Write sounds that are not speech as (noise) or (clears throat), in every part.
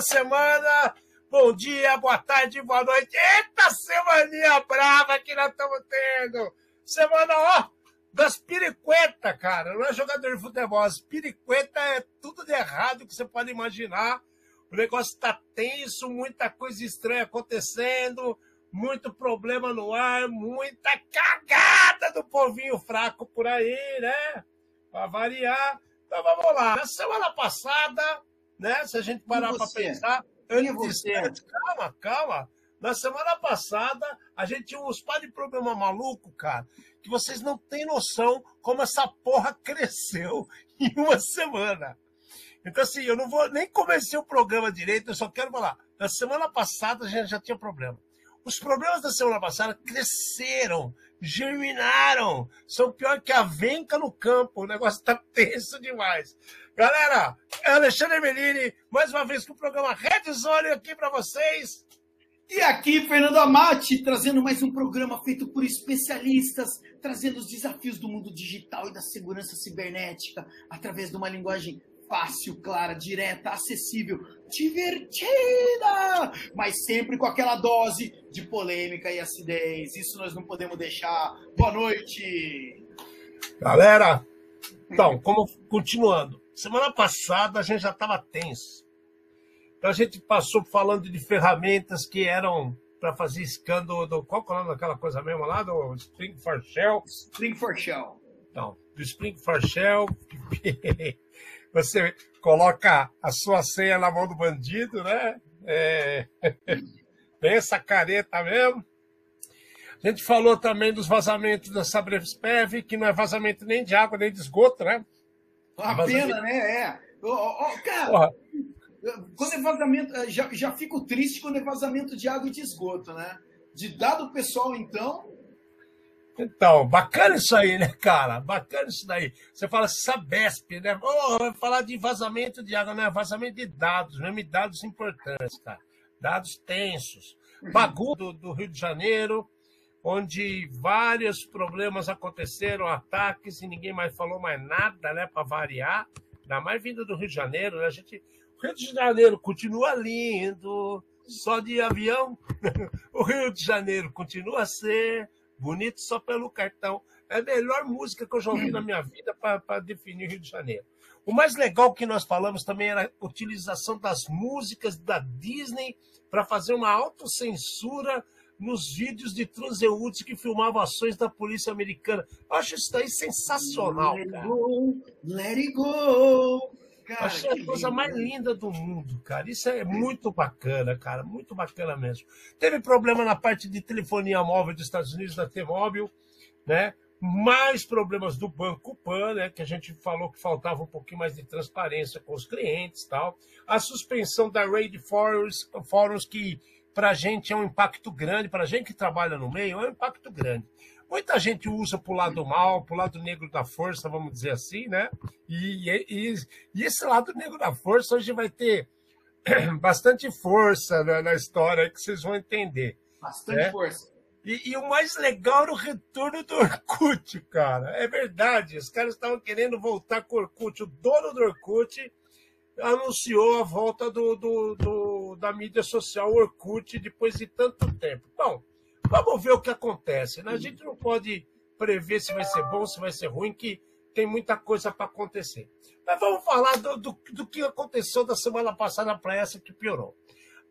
semana. Bom dia, boa tarde, boa noite. Eita semaninha brava que nós estamos tendo. Semana, ó, das piriquetas, cara. Não é jogador de futebol. As piriquetas é tudo de errado que você pode imaginar. O negócio está tenso, muita coisa estranha acontecendo muito problema no ar, muita cagada do povinho fraco por aí, né? Para variar. Então vamos lá. Na semana passada, né? Se a gente parar para pensar. Eu você? calma, calma. Na semana passada, a gente tinha uns par de problema maluco, cara, que vocês não têm noção como essa porra cresceu (laughs) em uma semana. Então, assim, eu não vou nem comecei o programa direito, eu só quero falar. Na semana passada a gente já tinha problema. Os problemas da semana passada cresceram, germinaram, são pior que a venca no campo. O negócio está (laughs) tenso demais. Galera, é Alexandre Melini, mais uma vez com o programa Red Zone aqui para vocês. E aqui, Fernando Amati, trazendo mais um programa feito por especialistas, trazendo os desafios do mundo digital e da segurança cibernética através de uma linguagem fácil, clara, direta, acessível, divertida, mas sempre com aquela dose de polêmica e acidez. Isso nós não podemos deixar. Boa noite! Galera, então, como continuando, semana passada a gente já estava tenso. Então a gente passou falando de ferramentas que eram para fazer escândalo do. Qual é o nome daquela coisa mesmo lá? Do Spring for Shell? Spring for Shell. Então, do Spring for Shell. (laughs) você coloca a sua senha na mão do bandido, né? É... (laughs) Bem essa careta mesmo. A gente falou também dos vazamentos da Sabrevspev, que não é vazamento nem de água, nem de esgoto, né? (laughs) Uma vazamento... pena, né? É. Oh, oh, cara, Porra. quando é vazamento, eh, já, já fico triste quando é vazamento de água e de esgoto, né? De dado pessoal, então, então, bacana isso aí, né, cara? Bacana isso daí. Você fala Sabesp, né? Oh, vai falar de vazamento de água, né? Vazamento de dados, mesmo dados importantes, cara. Dados tensos. Uhum. Bagu do, do Rio de Janeiro, onde vários problemas aconteceram, ataques, e ninguém mais falou mais nada, né, para variar. Ainda mais vindo do Rio de Janeiro, né? A gente. O Rio de Janeiro continua lindo, só de avião. (laughs) o Rio de Janeiro continua a ser Bonito só pelo cartão. É a melhor música que eu já ouvi na minha vida para definir Rio de Janeiro. O mais legal que nós falamos também era a utilização das músicas da Disney para fazer uma autocensura nos vídeos de transeúntes que filmavam ações da polícia americana. Eu acho isso daí sensacional, let cara. Go, let it go. Cara, Achei a coisa lindo. mais linda do mundo, cara. Isso é muito bacana, cara. Muito bacana mesmo. Teve problema na parte de telefonia móvel dos Estados Unidos, da T-Mobile, né? Mais problemas do Banco Pan, né? Que a gente falou que faltava um pouquinho mais de transparência com os clientes tal. A suspensão da Raid Forums, Forums que para a gente é um impacto grande, para a gente que trabalha no meio, é um impacto grande. Muita gente usa para o lado mal, para o lado negro da força, vamos dizer assim, né? E, e, e, esse lado negro da força hoje vai ter (clears throat) bastante força na, na história que vocês vão entender. Bastante né? força. E, e, o mais legal era o retorno do Orkut, cara. É verdade, os caras estavam querendo voltar com o Orkut. O dono do Orkut anunciou a volta do, do, do, da mídia social Orkut depois de tanto tempo. Bom, Vamos ver o que acontece. Né? A gente não pode prever se vai ser bom, se vai ser ruim, que tem muita coisa para acontecer. Mas vamos falar do, do, do, que aconteceu da semana passada para essa que piorou.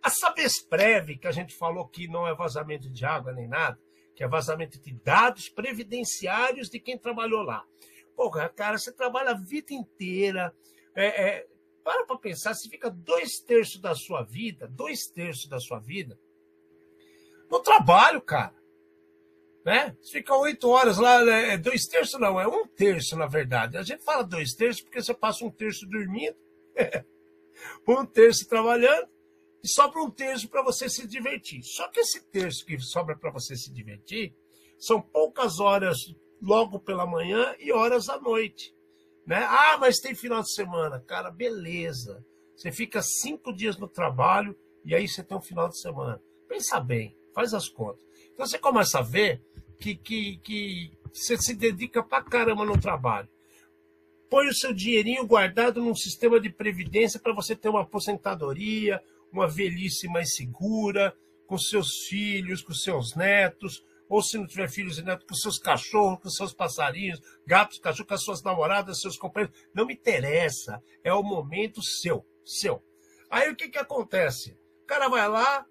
A Sabesprev, que a gente falou que não é vazamento de água nem nada, que é vazamento de dados previdenciários de quem trabalhou lá. Porra, cara, você trabalha a vida inteira. É, é, para para pensar, se fica dois terços da sua vida, dois terços da sua vida, no trabalho, cara. Né? Você fica oito horas lá, né? é dois terços não, é um terço, na verdade. A gente fala dois terços porque você passa um terço dormindo, (laughs) um terço trabalhando, e sobra um terço para você se divertir. Só que esse terço que sobra para você se divertir são poucas horas logo pela manhã e horas à noite. Né? Ah, mas tem final de semana. Cara, beleza. Você fica cinco dias no trabalho e aí você tem um final de semana. Pensa bem. Faz as contas. Então você começa a ver que, que, que você se dedica pra caramba no trabalho. Põe o seu dinheirinho guardado num sistema de previdência para você ter uma aposentadoria, uma velhice mais segura, com seus filhos, com seus netos, ou se não tiver filhos e netos, com seus cachorros, com seus passarinhos, gatos, cachorros, com as suas namoradas, seus companheiros. Não me interessa. É o momento seu, seu. Aí o que, que acontece? O cara vai lá,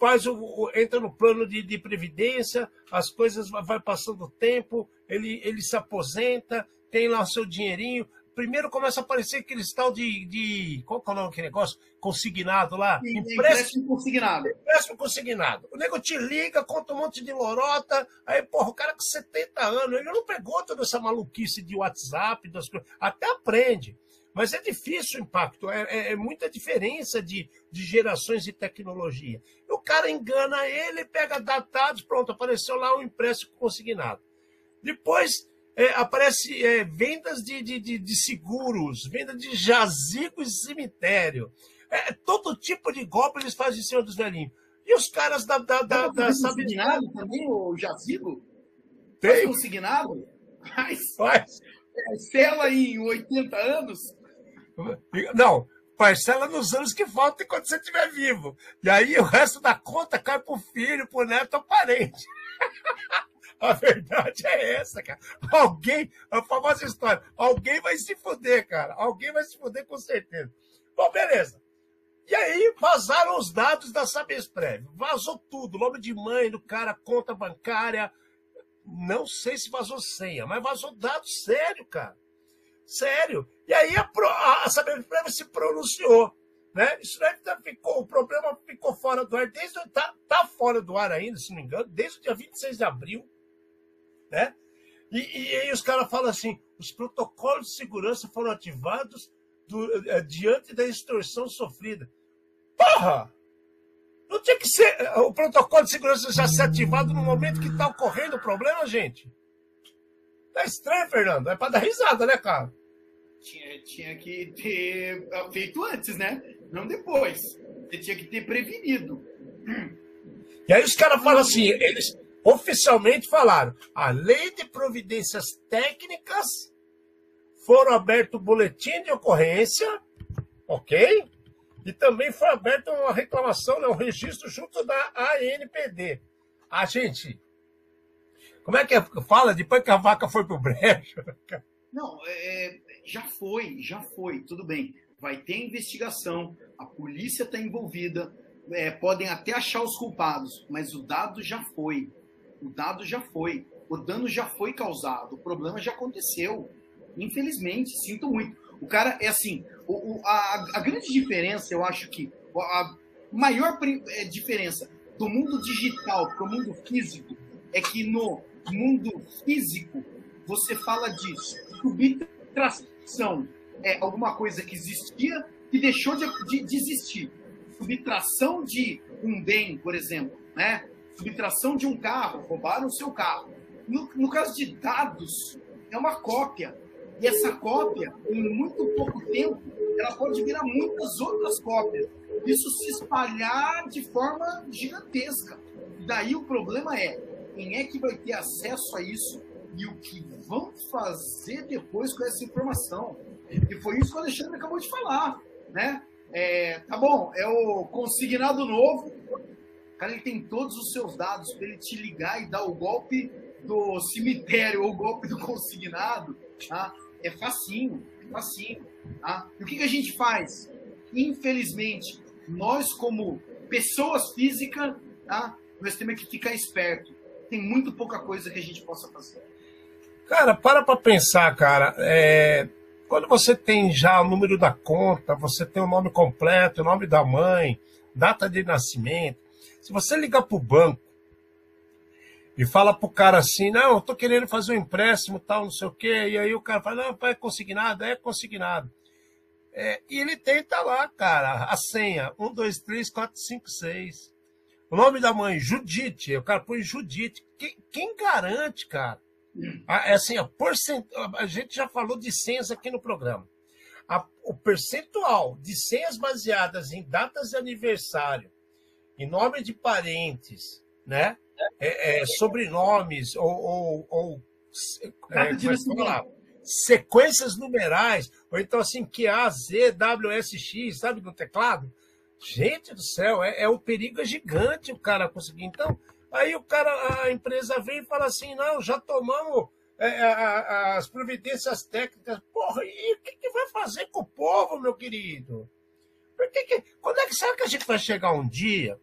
faz o, o, entra no plano de, de previdência, as coisas vai passando o tempo, ele, ele se aposenta, tem lá o seu dinheirinho. Primeiro começa a aparecer aquele tal de, de. Qual que é o nome daquele negócio? Consignado lá? Sim, empréstimo consignado. Empréstimo consignado. O nego te liga, conta um monte de lorota. Aí, porra, o cara com 70 anos, ele não pegou toda essa maluquice de WhatsApp, das coisas. Até aprende. Mas é difícil o impacto, é, é, é, muita diferença de, de gerações de tecnologia. O cara engana ele, pega datados, pronto, apareceu lá um empréstimo consignado. Depois é, aparece é, vendas de, de, de, de, seguros, venda de jazigo e cemitério. É, todo tipo de golpe eles fazem em cima dos velhinhos. E os caras da. da, da, da consignado sabe... também, o jazigo? Tem. consignado? Mas, Faz. Parcela em 80 anos? Não, parcela nos anos que faltam enquanto você estiver vivo. E aí o resto da conta cai pro filho, pro neto ou parente. (laughs) (laughs) A verdade é essa, cara. Alguém, a famosa história, alguém vai se fuder, cara. Alguém vai se fuder com certeza. Bom, beleza. E aí vazaram os dados da Sabesprev. Vazou tudo, nome de mãe do cara, conta bancária. Não sei se vazou senha, mas vazou dados sério, cara. Sério. E aí a, a, a Sabesprev se pronunciou. Né? Isso daí ficou, o problema ficou fora do ar desde tá, tá fora do ar ainda, se não me engano, desde o dia 26 de abril né? E, e, aí os caras falam assim: os protocolos de segurança foram ativados do, é, diante da extorsão sofrida. Porra! Não tinha que ser eh, o protocolo de segurança já ser ativado no momento que está ocorrendo o problema, gente? Tá estranho, Fernando. É para dar risada, né, cara? Tinha, tinha que ter feito antes, né? Não depois. Você tinha que ter prevenido. E aí os caras falam assim, eles, oficialmente falaram: a lei de providências técnicas foram aberto boletim de ocorrência, ok? E também foi aberta uma reclamação, né, um registro junto da ANPD. A gente, como é que é, fala depois que a vaca foi pro brejo? Não, é, já foi, já foi, tudo bem. Vai ter investigação, a polícia está envolvida, é, podem até achar os culpados, mas o dado já foi. O dado já foi. O dano já foi causado. O problema já aconteceu. Infelizmente, sinto muito. O cara é assim. O, o, a, a, grande diferença, eu acho que a maior é, diferença do mundo digital para o mundo físico é que no mundo físico você fala de subtração. É alguma coisa que existia e deixou de, de, de existir. Subtração de um bem, por exemplo, né? Subtração de um carro, roubaram o seu carro. No, no caso de dados, é uma cópia. E essa cópia, em muito pouco tempo, ela pode virar muitas outras cópias. Isso se espalhar de forma gigantesca. Daí o problema é quem é que vai ter acesso a isso e o que vão fazer depois com essa informação. E foi isso que o Alexandre acabou de falar, né? É, tá bom, é o consignado novo, cara ele tem todos os seus dados para ele te ligar e dar o golpe do cemitério ou o golpe do consignado, tá? É facinho, é facinho, tá? E o que, que a gente faz? Infelizmente, nós como pessoas físicas, tá? Nós temos que ficar esperto. Tem muito pouca coisa que a gente possa fazer. Cara, para para pensar, cara. É... Quando você tem já o número da conta, você tem o nome completo, o nome da mãe, data de nascimento, se você ligar para o banco e fala para o cara assim, não, estou querendo fazer um empréstimo, tal, não sei o quê, e aí o cara fala, não, é consignado, é consignado. É, e ele tenta lá, cara, a senha, 1, 2, 3, 4, 5, 6. O nome da mãe, Judite, o cara põe Judite. Quem, quem garante, cara? é assim, a, porcent... a gente já falou de senhas aqui no programa. A, o percentual de senhas baseadas em datas de aniversário em nome de parentes, né? É, é, sobrenomes ou, ou, ou, é, falar, sequências numerais, ou então assim, QA, Z, WSX, sabe, no teclado. Gente do céu, é, é um perigo gigante o cara conseguir. Então, aí o cara, a empresa vem e fala assim, não, já tomamos é, a, as providências técnicas. Porra, e o que, que, vai fazer com o povo, meu querido? Por que que, quando é que será que a gente vai chegar um dia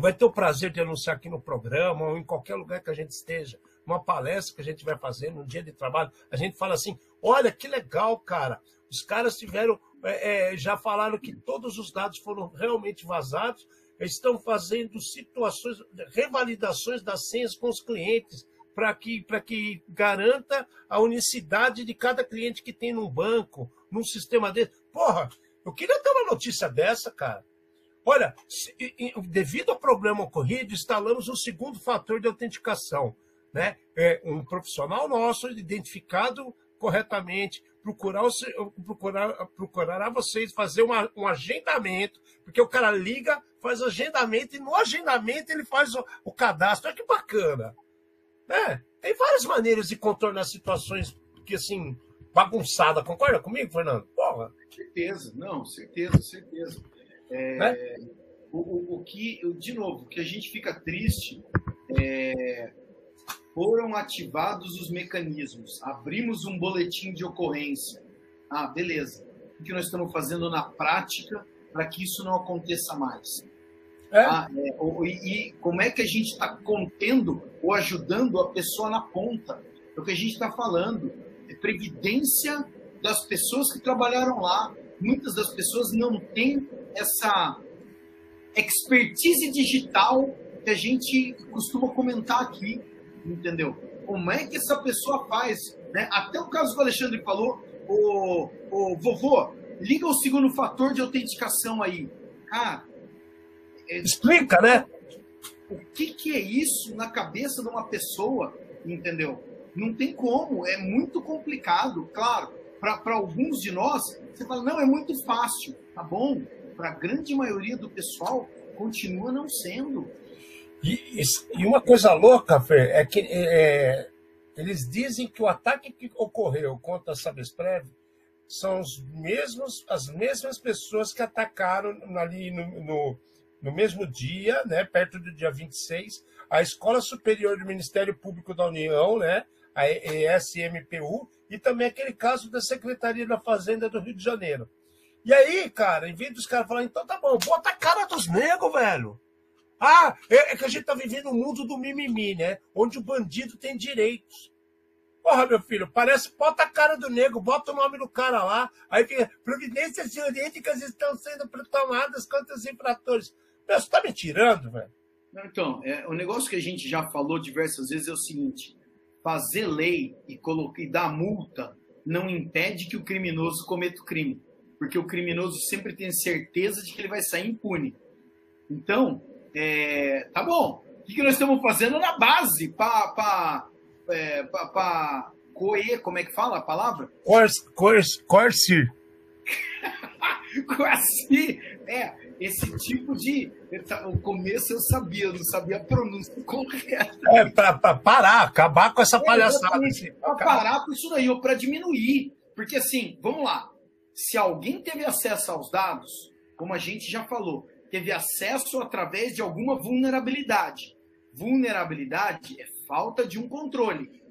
vai ter o prazer de anunciar aqui no programa ou em qualquer lugar que a gente esteja? uma palestra que a gente vai fazer no dia de trabalho, a gente fala assim: olha que legal, cara. Os caras tiveram, é, é, já falaram que todos os dados foram realmente vazados, estão fazendo situações, revalidações das senhas com os clientes, para que, que garanta a unicidade de cada cliente que tem num banco, num sistema desse. Porra, eu queria ter uma notícia dessa, cara. Olha, devido ao problema ocorrido, instalamos um segundo fator de autenticação né? É um profissional nosso, identificado corretamente, procurar, procurar, procurar a vocês fazer uma, um agendamento, porque o cara liga, faz agendamento, e no agendamento ele faz o, o cadastro. Olha que bacana. Né? Tem várias maneiras de contornar situações que, assim, bagunçada. Concorda comigo, Fernando? Porra. Certeza, não, certeza, certeza. É, né? o, o, o, que, de novo, o que a gente fica triste é foram ativados os mecanismos, abrimos um boletim de ocorrência. Ah, beleza. O que nós estamos fazendo na prática para que isso não aconteça mais? É? Ah, é, ou, e, e, como é que a gente está contendo ou ajudando a pessoa na ponta? É o que a gente está falando. É previdência das pessoas que trabalharam lá. Muitas das pessoas não têm essa expertise digital que a gente costuma comentar aqui entendeu? Como é que essa pessoa faz? Né? Até o caso que o Alexandre falou, o, o vovô, liga o segundo fator de autenticação aí. Cara, é, explica, né? O que, que é isso na cabeça de uma pessoa, entendeu? Não tem como, é muito complicado. Claro, para alguns de nós, você fala, não, é muito fácil. Tá bom, para a grande maioria do pessoal, continua não sendo. E, e uma coisa louca, Fer, é que é, eles dizem que o ataque que ocorreu contra a Sabesprev são os mesmos, as mesmas pessoas que atacaram ali no, no, no, mesmo dia, né, perto do dia 26, a Escola Superior do Ministério Público da União, né, a ESMPU, e também aquele caso da Secretaria da Fazenda do Rio de Janeiro. E aí, cara, em vez dos caras falarem, então tá bom, bota a cara dos negros, velho. Ah, é, é que a gente está vivendo um mundo do mimimi, né? Onde o bandido tem direitos. Porra, meu filho, parece, bota a cara do nego, bota o nome do cara lá, aí fica, providências jurídicas estão sendo tomadas contra os infratores. Você tá me tirando, velho? Então, é, o negócio que a gente já falou diversas vezes é o seguinte: fazer lei e, e dar multa não impede que o criminoso cometa o crime. Porque o criminoso sempre tem certeza de que ele vai sair impune. Então, é, tá bom. O que, que nós estamos fazendo na base para é, coer, como é que fala a palavra? Corse. corse. (laughs) É, esse tipo de. O começo eu sabia, eu não sabia a pronúncia (laughs) correta. É, para parar, acabar com essa é, palhaçada. Assim, para parar com isso daí, ou para diminuir. Porque assim, vamos lá. Se alguém teve acesso aos dados, como a gente já falou, teve acesso através de alguma vulnerabilidade. Vulnerabilidade é falta de um controle.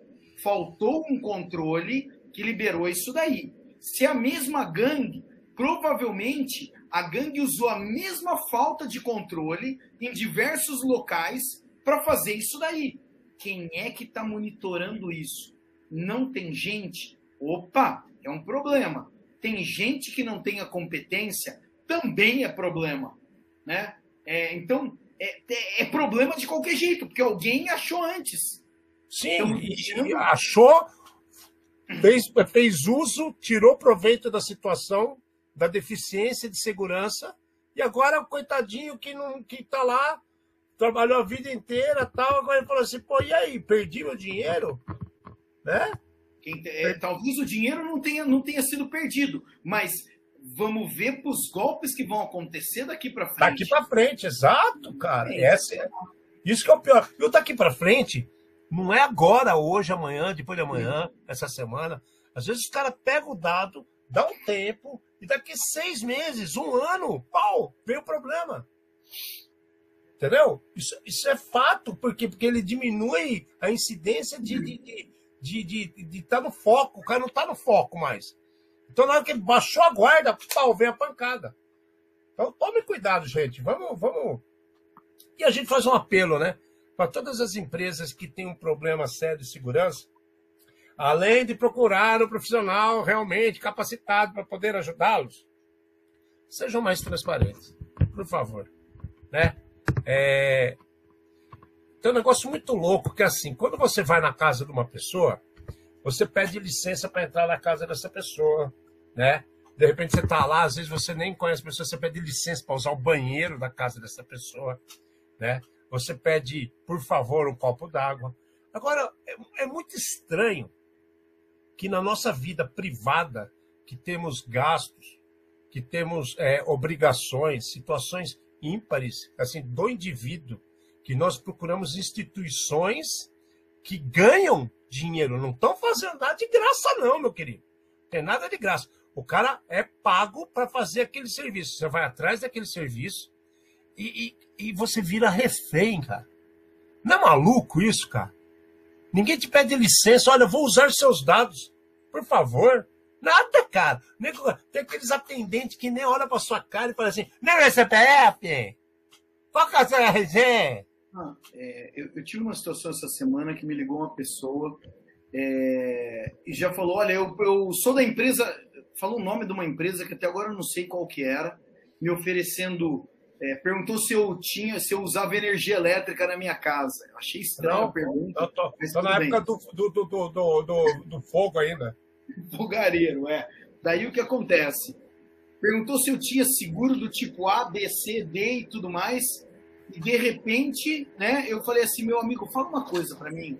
Faltou um controle que liberou isso daí. Se a mesma gangue, provavelmente a gangue usou a mesma falta de controle em diversos locais para fazer isso daí. Quem é que está monitorando isso? Não tem gente? Opa, é um problema. Tem gente que não tem a competência? Também é problema né? É, então, é, é, é, problema de qualquer jeito, porque alguém achou antes. Sim, então, achou, fez, fez uso, tirou proveito da situação, da deficiência de segurança, e agora o coitadinho que não que está lá, trabalhou a vida inteira tal, agora ele falou assim, pô, e aí, perdi meu dinheiro? Né? É, talvez o dinheiro não tenha, não tenha sido perdido, mas vamos ver para os golpes que vão acontecer daqui para frente. Daqui para frente, exato, cara. Essa é... Isso que é o pior. E o daqui para frente Não é agora, hoje, amanhã, depois de amanhã, essa semana. Às vezes os caras pegam o dado, dá um tempo, e daqui seis meses, um ano, pau, vem o problema. Entendeu? Isso, isso é fato, porque, porque ele diminui a incidência de estar de, de, de, de, de tá no foco. O cara não está no foco mais. Então, na hora que ele baixou a guarda, pau, vem a pancada. Então, tome cuidado, gente. Vamos, vamos. E a gente faz um apelo, né? Para todas as empresas que têm um problema sério de segurança, além de procurar um profissional realmente capacitado para poder ajudá-los, sejam mais transparentes, por favor. Né? É... Tem um negócio muito louco que é assim, quando você vai na casa de uma pessoa, você pede licença para entrar na casa dessa pessoa, né? De repente você está lá, às vezes você nem conhece a pessoa, você pede licença para usar o banheiro da casa dessa pessoa, né? Você pede, por favor, um copo d'água. Agora, é, é muito estranho que na nossa vida privada, que temos gastos, que temos é, obrigações, situações ímpares, assim, do indivíduo, que nós procuramos instituições que ganham dinheiro, não estão fazendo nada de graça, não, meu querido. Não tem nada de graça. O cara é pago para fazer aquele serviço. Você vai atrás daquele serviço e, e, e, você vira refém, cara. Não é maluco isso, cara? Ninguém te pede licença. Olha, eu vou usar seus dados. Por favor. Nada, cara. Tem aqueles atendentes que nem olham para sua cara e falam assim: não é CPF? Qual que é a sua RG? Ah, é, eu, eu, tive uma situação essa semana que me ligou uma pessoa é, e já falou: olha, eu, eu sou da empresa falou o nome de uma empresa que até agora eu não sei qual que era, me oferecendo, é, perguntou se eu tinha, se eu usava energia elétrica na minha casa. Eu achei estranho não, a pergunta. Eu tô, tô na época do, do, do, do, do, do fogo ainda. (laughs) Fogareiro, é. Daí o que acontece? Perguntou se eu tinha seguro do tipo A, B, C, D e tudo mais. E de repente, né, eu falei assim, meu amigo, fala uma coisa para mim.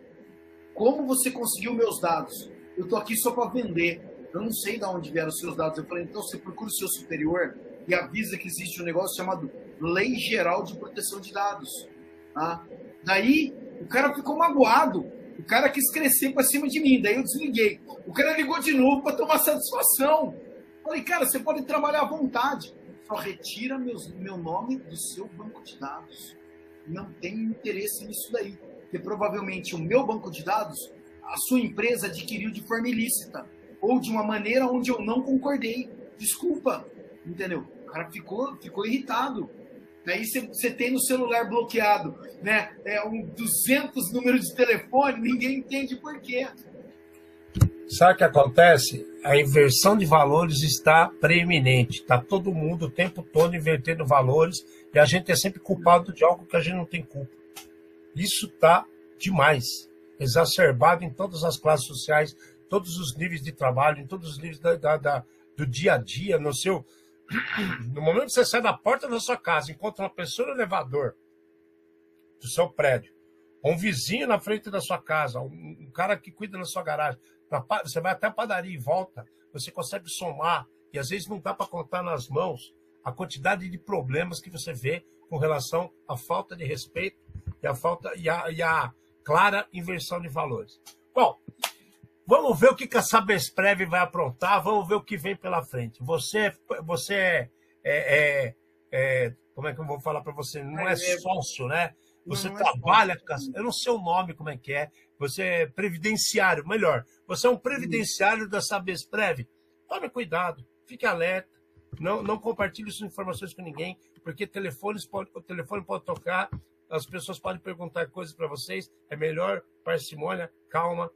Como você conseguiu meus dados? Eu tô aqui só para vender eu não sei de onde vieram os seus dados. Eu falei, então você procura o seu superior e avisa que existe um negócio chamado Lei Geral de Proteção de Dados. Tá? Daí, o cara ficou magoado. O cara quis crescer para cima de mim. Daí eu desliguei. O cara ligou de novo para tomar satisfação. Falei, cara, você pode trabalhar à vontade. Só retira meus, meu nome do seu banco de dados. Não tem interesse nisso daí. Porque provavelmente o meu banco de dados, a sua empresa adquiriu de forma ilícita ou de uma maneira onde eu não concordei. Desculpa, entendeu? O cara ficou, ficou irritado. Daí você tem no celular bloqueado, né? É um 200 números de telefone, ninguém entende por quê. Sabe o que acontece? A inversão de valores está preeminente. Está todo mundo o tempo todo invertendo valores e a gente é sempre culpado de algo que a gente não tem culpa. Isso está demais, exacerbado em todas as classes sociais, todos os níveis de trabalho, em todos os níveis da, da, da, do dia a dia, no seu. No momento que você sai da porta da sua casa, encontra uma pessoa no elevador do seu prédio, ou um vizinho na frente da sua casa, um, cara que cuida da sua garagem, você vai até a padaria e volta, você consegue somar, e às vezes não dá para contar nas mãos a quantidade de problemas que você vê com relação à falta de respeito e a falta e a, e clara inversão de valores. Bom, Vamos ver o que, a Sabesprev vai aprontar, vamos ver o que vem pela frente. Você, você é, é, é, é como é que eu vou falar para você? Não é, é sócio, né? Você não, não é trabalha, é eu não sei o nome, como é que é. Você é previdenciário, melhor. Você é um previdenciário da Sabesprev. Tome cuidado, fique alerta. Não, não compartilhe suas informações com ninguém, porque telefones pode, o telefone pode tocar, as pessoas podem perguntar coisas para vocês. É melhor parcimônia, calma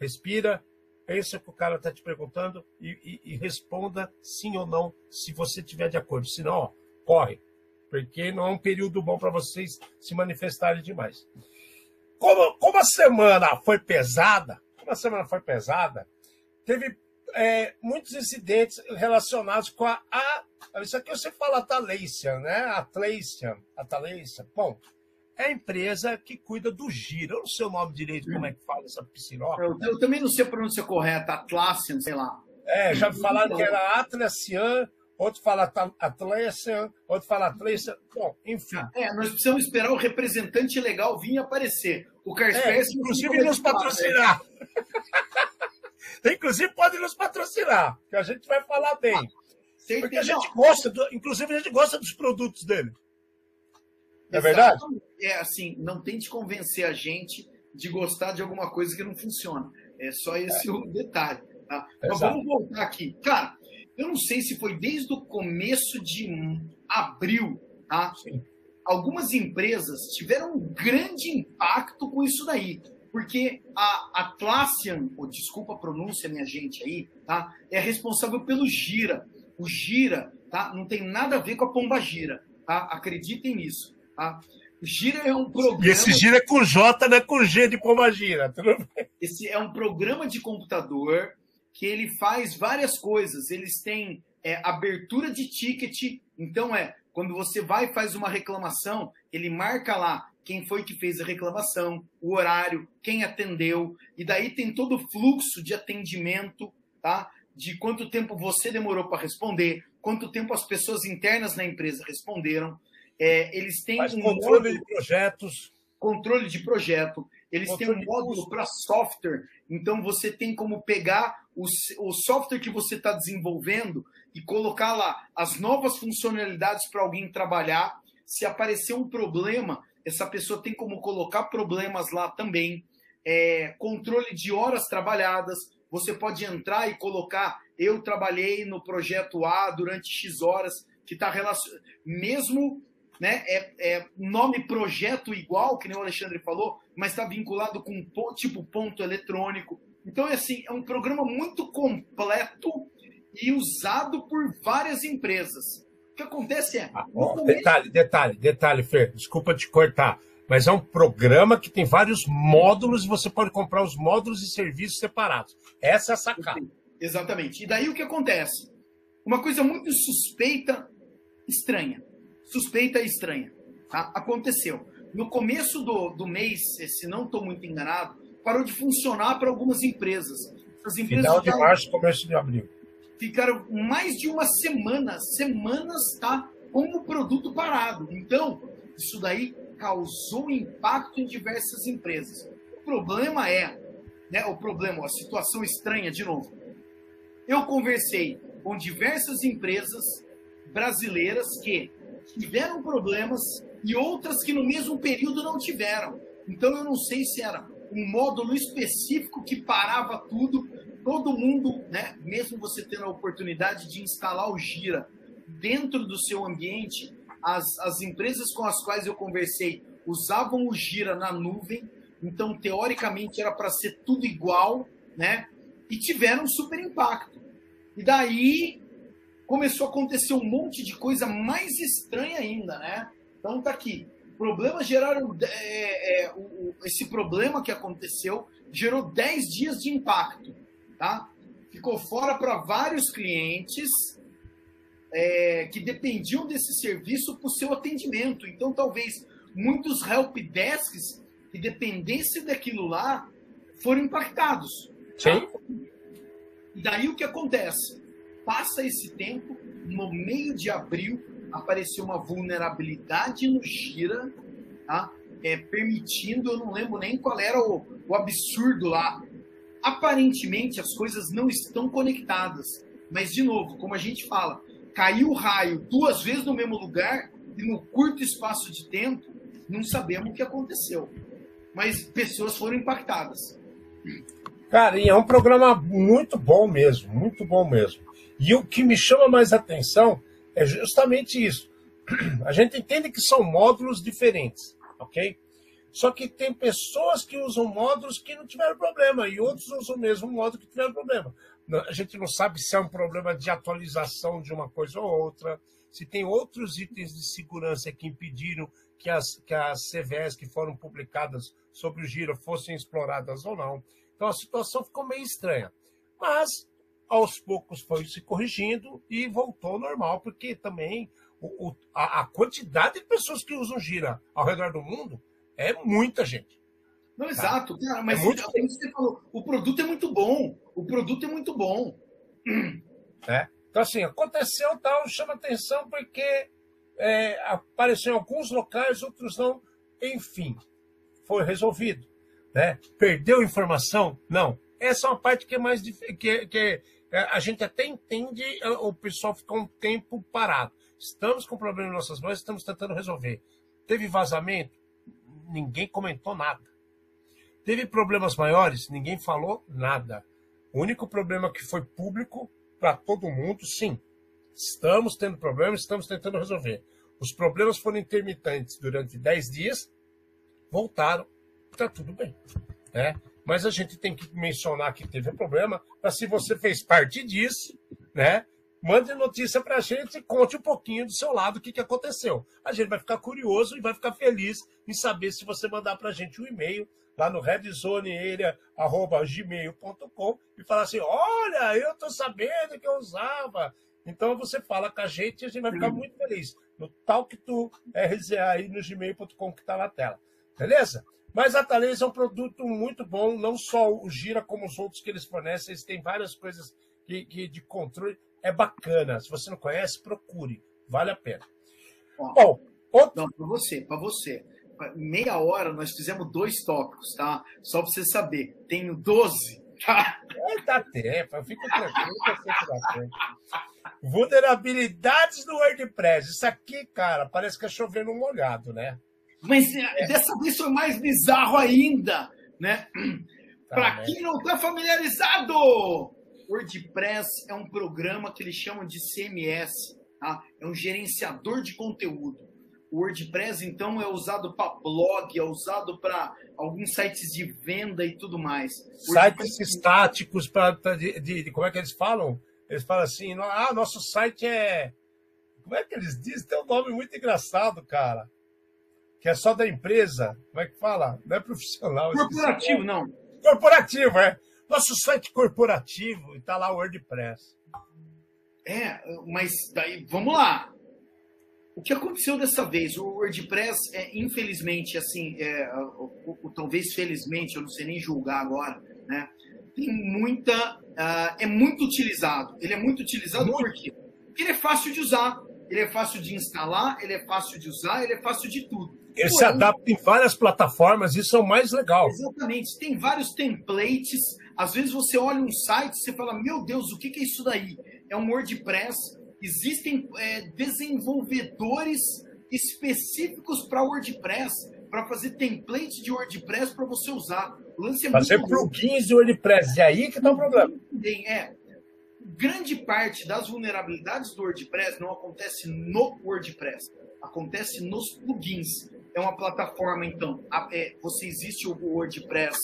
Respira, pensa o que o cara está te perguntando e, e, e, responda sim ou não, se você tiver de acordo. Senão, ó, corre, porque não é um período bom para vocês se manifestarem demais. Como, como a semana foi pesada, como a semana foi pesada, teve é, muitos incidentes relacionados com a, a. Isso aqui você fala Ataleicia, né? Atleicia, Atleicia. Bom, é a empresa que cuida do giro. Eu não sei o nome direito, como é que fala essa pisciroca. Eu, eu também não sei a pronúncia correta, Atlassian, sei lá. É, já falaram que era Atlassian outro fala Atlassian, outro fala Atlassian. Bom, enfim. É, nós precisamos esperar o representante legal vir aparecer. O Carspers, é, inclusive, nos patrocinar. (laughs) inclusive, pode nos patrocinar, que a gente vai falar bem. Porque a gente gosta, do, inclusive, a gente gosta dos produtos dele. É verdade? É assim, não tente convencer a gente de gostar de alguma coisa que não funciona. É só esse é. o detalhe. Tá? Mas vamos voltar aqui. Cara, eu não sei se foi desde o começo de abril, tá? Sim. Algumas empresas tiveram um grande impacto com isso daí. Porque a Atlassian, oh, desculpa a pronúncia, minha gente aí, tá? É responsável pelo Gira. O Gira, tá? Não tem nada a ver com a Pomba Gira, tá? Acreditem nisso, tá? Gira é um programa. E esse gira é com J, não é com G de Pomba Gira. Esse é um programa de computador que ele faz várias coisas. Eles têm é, abertura de ticket, então é quando você vai e faz uma reclamação, ele marca lá quem foi que fez a reclamação, o horário, quem atendeu, e daí tem todo o fluxo de atendimento, tá? De quanto tempo você demorou para responder, quanto tempo as pessoas internas na empresa responderam. É, eles têm um controle de projetos. Controle de projeto. Eles controle têm um módulo para software. Então você tem como pegar o, o software que você está desenvolvendo e colocar lá as novas funcionalidades para alguém trabalhar. Se aparecer um problema, essa pessoa tem como colocar problemas lá também. É, controle de horas trabalhadas. Você pode entrar e colocar: eu trabalhei no projeto A durante X horas, que está relacionado. Mesmo né? É, é nome projeto igual, que nem o Alexandre falou, mas está vinculado com tipo ponto eletrônico. Então é assim, é um programa muito completo e usado por várias empresas. O que acontece é. Ah, detalhe, detalhe, detalhe, Fer, desculpa te cortar. Mas é um programa que tem vários módulos e você pode comprar os módulos e serviços separados. Essa é a sacada. Exatamente. E daí o que acontece? Uma coisa muito suspeita, estranha suspeita e estranha. Tá? Aconteceu. No começo do, do mês, se não estou muito enganado, parou de funcionar para algumas empresas. As empresas Final de março, começo de abril. Ficaram mais de uma semana, semanas, tá? Com o produto parado. Então, isso daí causou impacto em diversas empresas. O problema é, né, o problema, a situação estranha de novo. Eu conversei com diversas empresas brasileiras que tiveram problemas e outras que no mesmo período não tiveram. Então eu não sei se era um módulo específico que parava tudo, todo mundo, né, mesmo você tendo a oportunidade de instalar o Gira dentro do seu ambiente, as, as empresas com as quais eu conversei usavam o Gira na nuvem, então teoricamente era para ser tudo igual, né? E tiveram super impacto. E daí começou a acontecer um monte de coisa mais estranha ainda, né? Então tá aqui. Problemas geraram. É, é, o, esse problema que aconteceu gerou 10 dias de impacto, tá? Ficou fora para vários clientes é, que dependiam desse serviço para o seu atendimento. Então, talvez muitos help desks que dependessem daquilo lá foram impactados. Tá? Sim. E daí o que acontece? Passa esse tempo, no meio de abril, apareceu uma vulnerabilidade no Gira, tá? É, permitindo, eu não lembro nem qual era o, o absurdo lá. Aparentemente as coisas não estão conectadas, mas de novo, como a gente fala, caiu o raio duas vezes no mesmo lugar e no curto espaço de tempo, não sabemos o que aconteceu. Mas pessoas foram impactadas. Cara, e é um programa muito bom mesmo, muito bom mesmo. E o que me chama mais atenção é justamente isso. (clears throat) A gente entende que são módulos diferentes, ok? Só que tem pessoas que usam módulos que não tiveram problema e outros usam o mesmo módulo que tiveram problema. A gente não sabe se é um problema de atualização de uma coisa ou outra, se tem outros itens de segurança que impediram que as, que as CVS que foram publicadas sobre o giro fossem exploradas ou não. Então a situação ficou meio estranha. Mas aos poucos foi se corrigindo e voltou ao normal, porque também o, o, a, a, quantidade de pessoas que usam gira ao redor do mundo é muita gente. Não, tá? exato, cara, mas é muito... você falou, o produto é muito bom. O produto é muito bom. É. Então, assim, aconteceu tal, chama atenção porque é, apareceu em alguns locais, outros não. Enfim, foi resolvido. Né? Perdeu informação? Não. Essa é uma parte que é mais que, que é, a gente até entende o pessoal ficar um tempo parado. Estamos com problema em nossas mãos, estamos tentando resolver. Teve vazamento? Ninguém comentou nada. Teve problemas maiores? Ninguém falou nada. O único problema que foi público para todo mundo, sim. Estamos tendo problemas, estamos tentando resolver. Os problemas foram intermitentes durante 10 dias, voltaram, está tudo bem. Né? Mas a gente tem que mencionar que teve problema, para se você fez parte disso, né? Mande notícia para a gente e conte um pouquinho do seu lado o que, que aconteceu. A gente vai ficar curioso e vai ficar feliz em saber se você mandar para a gente um e-mail lá no redzonearea.gmail.com e falar assim: olha, eu estou sabendo que eu usava. Então você fala com a gente e a gente vai ficar muito feliz. No talk to RZA aí no gmail.com que está na tela. Beleza? Mas a Thales é um produto muito bom, não só o Gira, como os outros que eles fornecem. Eles têm várias coisas que, que de controle. É bacana. Se você não conhece, procure. Vale a pena. Ó, bom, outro... Não, para você, para você meia hora nós fizemos dois tópicos, tá? Só para você saber. Tenho 12. Tá? É, dá tempo, eu fico tranquilo. Vulnerabilidades do WordPress. Isso aqui, cara, parece que é chover no molhado, né? Mas é. dessa vez foi mais bizarro ainda, né? Tá, Para né? quem não está familiarizado, WordPress é um programa que eles chamam de CMS, tá? É um gerenciador de conteúdo. O WordPress, então, é usado para blog, é usado para alguns sites de venda e tudo mais. Sites estáticos, pra, pra de, de, de, como é que eles falam? Eles falam assim, ah, nosso site é... Como é que eles dizem? Tem um nome muito engraçado, cara. Que é só da empresa. Como é que fala? Não é profissional. Corporativo, não. Corporativo, é. Nosso site corporativo e tá lá o WordPress. É, mas daí, vamos lá. O que aconteceu dessa vez? O WordPress, é, infelizmente, assim, é, o, o, talvez felizmente, eu não sei nem julgar agora, né? Tem muita. Uh, é muito utilizado. Ele é muito utilizado muito. por quê? Porque ele é fácil de usar, ele é fácil de instalar, ele é fácil de usar, ele é fácil de tudo. Ele se adapta em várias plataformas, isso é o mais legal. Exatamente. Tem vários templates. Às vezes você olha um site e você fala, meu Deus, o que é isso daí? É um WordPress Existem é, desenvolvedores específicos para WordPress, para fazer template de WordPress para você usar. O lance é fazer plugins de WordPress, e aí que está o problema. É. Grande parte das vulnerabilidades do WordPress não acontece no WordPress, acontece nos plugins. É uma plataforma, então, é, você existe o WordPress,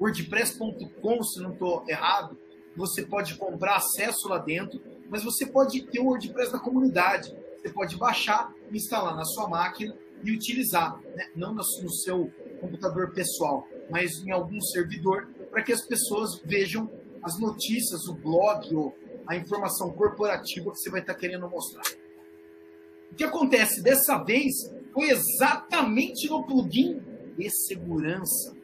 wordpress.com, se não estou errado, você pode comprar acesso lá dentro mas você pode ter o WordPress da comunidade. Você pode baixar, instalar na sua máquina e utilizar, né? não no seu computador pessoal, mas em algum servidor, para que as pessoas vejam as notícias, o blog ou a informação corporativa que você vai estar querendo mostrar. O que acontece dessa vez foi exatamente no plugin de segurança.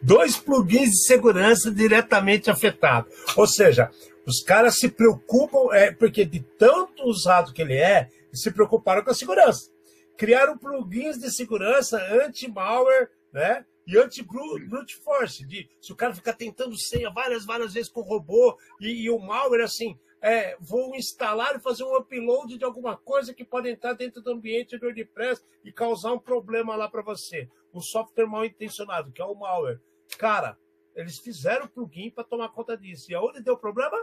Dois plugins de segurança diretamente afetados. Ou seja, os caras se preocupam, é, porque de tanto usado que ele é, se preocuparam com a segurança. Criaram plugins de segurança anti-malware, né? E anti-brute force. De, se o cara ficar tentando senha várias, várias vezes com o robô e, e o malware, assim, é, vou instalar e fazer um upload de alguma coisa que pode entrar dentro do ambiente do WordPress e causar um problema lá para você. Um software mal intencionado, que é o malware. Cara, eles fizeram o plugin para tomar conta disso. E aonde deu problema?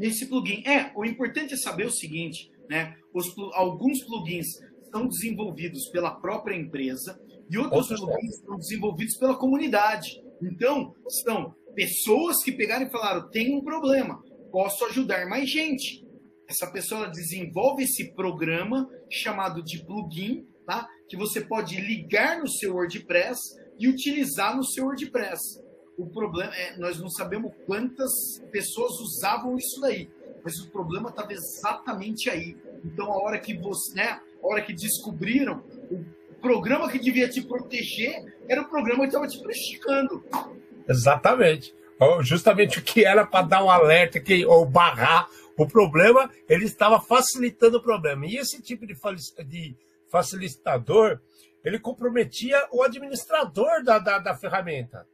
nesse plugin. É, o importante é saber o seguinte, né? Os, alguns plugins são desenvolvidos pela própria empresa e outros plugins são desenvolvidos pela comunidade. Então, são pessoas que pegaram e falaram: tem um problema, posso ajudar mais gente. Essa pessoa desenvolve esse programa chamado de plugin, tá? Que você pode ligar no seu WordPress e utilizar no seu WordPress. O problema é, nós não sabemos quantas pessoas usavam isso daí, mas o problema estava exatamente aí. Então, a hora que você, né, a hora que descobriram, o programa que devia te proteger era o programa que estava te prejudicando. Exatamente. Justamente o que era para dar um alerta que, ou barrar o problema, ele estava facilitando o problema. E esse tipo de, de facilitador, ele comprometia o administrador da, da, da ferramenta,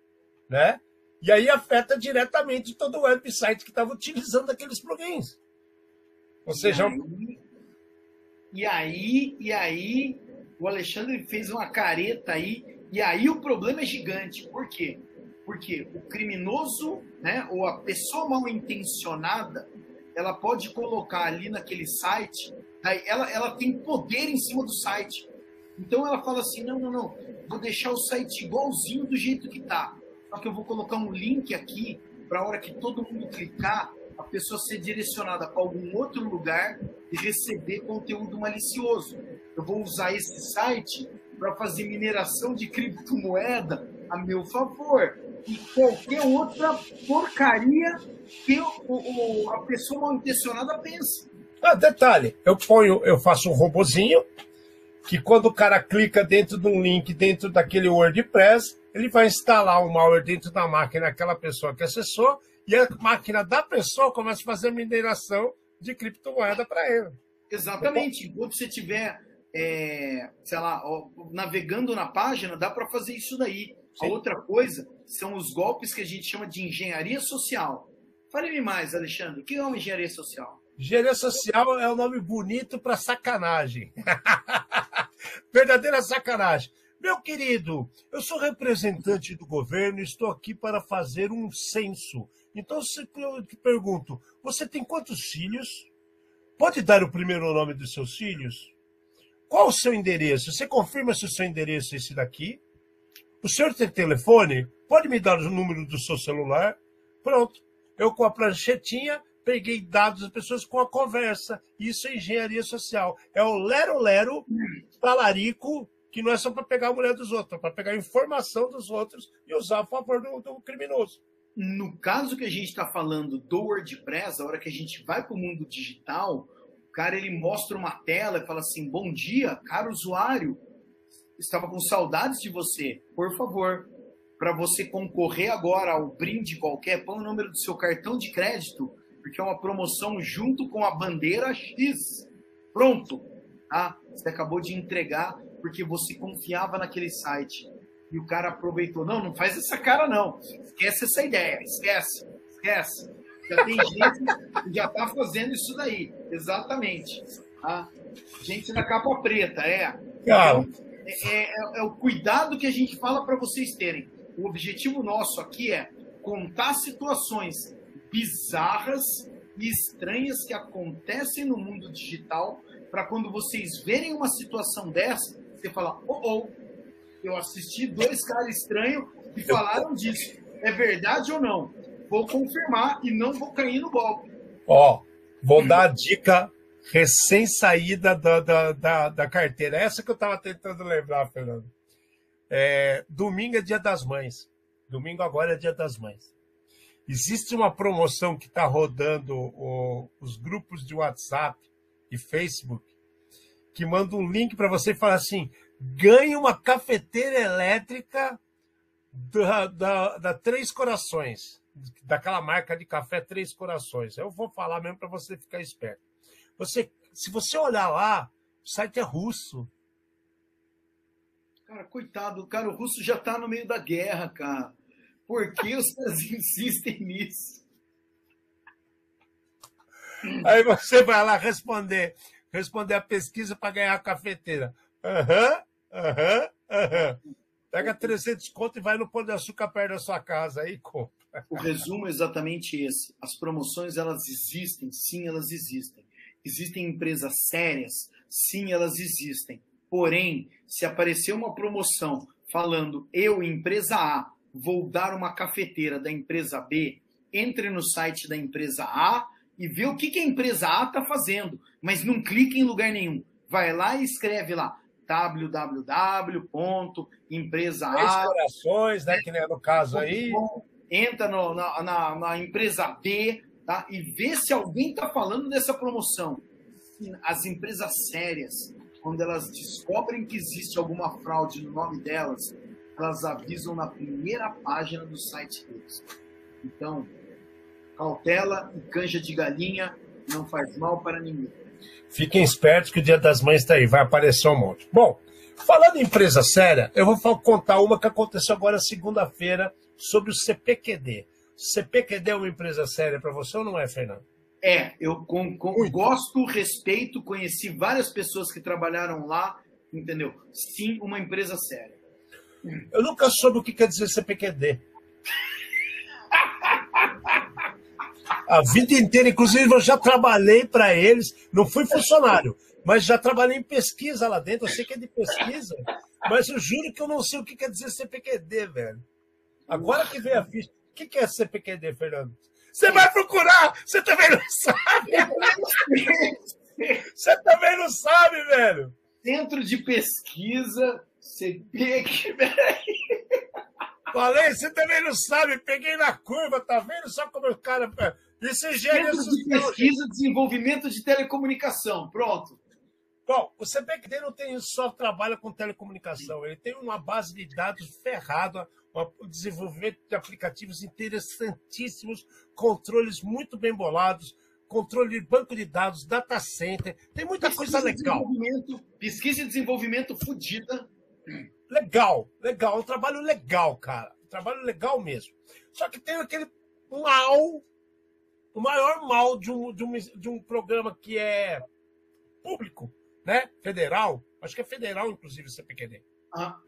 né? E aí afeta diretamente todo o website que estava utilizando aqueles plugins. Ou seja, e aí, e aí, o Alexandre fez uma careta aí, e aí o problema é gigante. Por quê? Porque o criminoso, né, ou a pessoa mal intencionada, ela pode colocar ali naquele site, ela, ela tem poder em cima do site. Então ela fala assim: não, não, não, vou deixar o site igualzinho do jeito que tá. Só que eu vou colocar um link aqui para a hora que todo mundo clicar, a pessoa ser direcionada para algum outro lugar e receber conteúdo malicioso. Eu vou usar esse site para fazer mineração de criptomoeda a meu favor. E qualquer outra porcaria que o, o, a pessoa mal intencionada pensa. Ah, detalhe, eu ponho, eu faço um robozinho que quando o cara clica dentro de um link dentro daquele WordPress, ele vai instalar o malware dentro da máquina daquela pessoa que acessou e a máquina da pessoa começa a fazer mineração de criptomoeda para ele. Exatamente. Enquanto você estiver, é, sei lá, navegando na página, dá para fazer isso daí. Sim. A outra coisa são os golpes que a gente chama de engenharia social. Fale-me mais, Alexandre. O que é uma engenharia social? Engenharia social é um nome bonito para sacanagem. (laughs) Verdadeira sacanagem. Meu querido, eu sou representante do governo e estou aqui para fazer um censo. Então, eu te pergunto: você tem quantos filhos? Pode dar o primeiro nome dos seus filhos? Qual o seu endereço? Você confirma se o seu endereço é esse daqui? O senhor tem telefone? Pode me dar o número do seu celular? Pronto. Eu, com a pranchetinha, peguei dados das pessoas com a conversa. Isso é engenharia social. É o lero-lero, talarico, que não é só para pegar a mulher dos outros, é para pegar a informação dos outros e usar a favor do, do criminoso. No caso que a gente está falando do WordPress, a hora que a gente vai para o mundo digital, o cara ele mostra uma tela e fala assim: Bom dia, caro usuário, estava com saudades de você. Por favor, para você concorrer agora ao brinde qualquer, põe o número do seu cartão de crédito porque é uma promoção junto com a bandeira X. Pronto, tá? Você acabou de entregar porque você confiava naquele site. E o cara aproveitou. Não, não faz essa cara, não. Esquece essa ideia. Esquece. Esquece. Já tem gente que já está fazendo isso daí. Exatamente. Tá? Gente na capa preta, é. Então, é, é, é, é o cuidado que a gente fala para vocês terem. O objetivo nosso aqui é contar situações bizarras e estranhas que acontecem no mundo digital, para quando vocês verem uma situação dessa, você fala: oh, oh, eu assisti dois caras estranhos que falaram disso. É verdade ou não? Vou confirmar e não vou cair no golpe. Ó, vou dar a dica recém-saída da, da, da, da, carteira. Essa que eu estava tentando lembrar, Fernando. É, domingo é dia das mães. Domingo agora é dia das mães. Existe uma promoção que está rodando o, os grupos de WhatsApp e Facebook que manda um link para você e fala assim: ganhe uma cafeteira elétrica da, da, da, Três Corações, daquela marca de café Três Corações. Eu vou falar mesmo para você ficar esperto. Você, se você olhar lá, o site é russo. Cara, coitado, o cara o russo já está no meio da guerra, cara. Por que os caras insistem nisso? Aí você vai lá responder, responder a pesquisa para ganhar a cafeteira. Aham, aham, aham. Pega 300 conto e vai no Pão de Açúcar perto da sua casa aí compra. O resumo é exatamente esse. As promoções, elas existem. Sim, elas existem. Existem empresas sérias. Sim, elas existem. Porém, se aparecer uma promoção falando eu, empresa A, vou dar uma cafeteira da empresa B, entre no site da empresa A e vê o que, que a empresa A está fazendo, mas não clique em lugar nenhum. Vai lá e escreve lá www.empresa A. corações, né? Que é no caso aí. Entra no, na, na, na, empresa B tá? e vê se alguém está falando dessa promoção. As empresas sérias, quando elas descobrem que existe alguma fraude no nome delas, elas avisam na primeira página do site deles. Então, cautela e canja de galinha não faz mal para ninguém. Fiquem espertos que o Dia das Mães está aí, vai aparecer um monte. Bom, falando em empresa séria, eu vou contar uma que aconteceu agora segunda-feira sobre o CPQD. CPQD é uma empresa séria para você ou não é, Fernando? É, eu com, com, gosto, respeito, conheci várias pessoas que trabalharam lá, entendeu? Sim, uma empresa séria. Eu nunca soube o que quer dizer CPQD. A vida inteira, inclusive, eu já trabalhei para eles, não fui funcionário, mas já trabalhei em pesquisa lá dentro. Eu sei que é de pesquisa, mas eu juro que eu não sei o que quer dizer CPQD, velho. Agora que veio a ficha. O que é CPQD, Fernando? Você vai procurar! Você também não sabe! Você também não sabe, velho! Centro de Pesquisa CP. Peraí. Falei, você também não sabe, peguei na curva, tá vendo só como o cara. Isso é engenharia Centro de Pesquisa Desenvolvimento de Telecomunicação. Pronto. Bom, o CPQD não tem só trabalha com telecomunicação, ele tem uma base de dados ferrada, o desenvolvimento de aplicativos interessantíssimos, controles muito bem bolados, controle de banco de dados, data center, tem muita pesquisa coisa legal. Pesquisa e desenvolvimento fodida. Legal, legal, é um trabalho legal, cara. Um trabalho legal mesmo. Só que tem aquele mal, o maior mal de um, de um, de um programa que é público, né? Federal, acho que é federal, inclusive, o CPQD. Ah.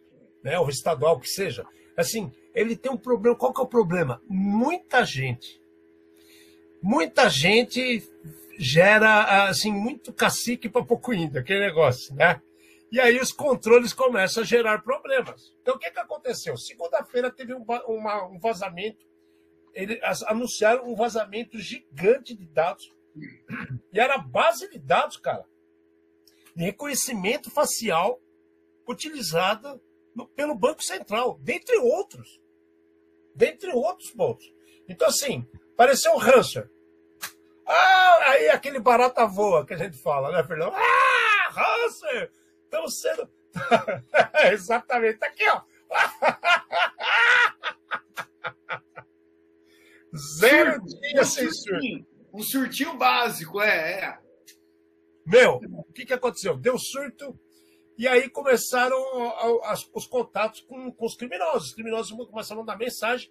Né? Ou estadual, que seja. Assim, ele tem um problema. Qual que é o problema? Muita gente. Muita gente gera, assim, muito cacique para pouco índio, aquele negócio, né? E aí os controles começam a gerar problemas. Então, o que, que aconteceu? Segunda-feira teve um, uma, um vazamento. Eles anunciaram um vazamento gigante de dados. E era base de dados, cara reconhecimento facial utilizada pelo Banco Central, dentre outros. Dentre outros pontos. Então, assim, pareceu um Hanser. Ah, aí aquele barata voa que a gente fala, né, Fernando? Ah, Hanser! Estamos sendo. Exatamente, tá aqui, ó. (laughs) Zero dia sem surto. Um surtinho básico, é, é. Meu, o que, que aconteceu? Deu surto e aí começaram os contatos com, com os criminosos. Os criminosos começaram a mandar mensagem.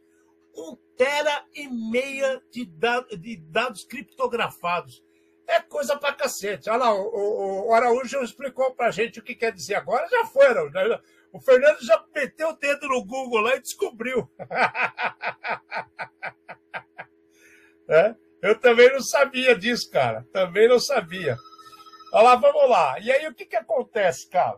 Um tera e meia de, dados, de dados criptografados. É coisa pra cacete. Olha lá, o, o, Araújo explicou pra gente o que quer dizer agora. Já foram. Já, o Fernando já meteu o dedo no Google lá e descobriu. (laughs) é? Eu também não sabia disso, cara. Também não sabia. Olha lá, vamos lá. E aí, o que, que acontece, cara?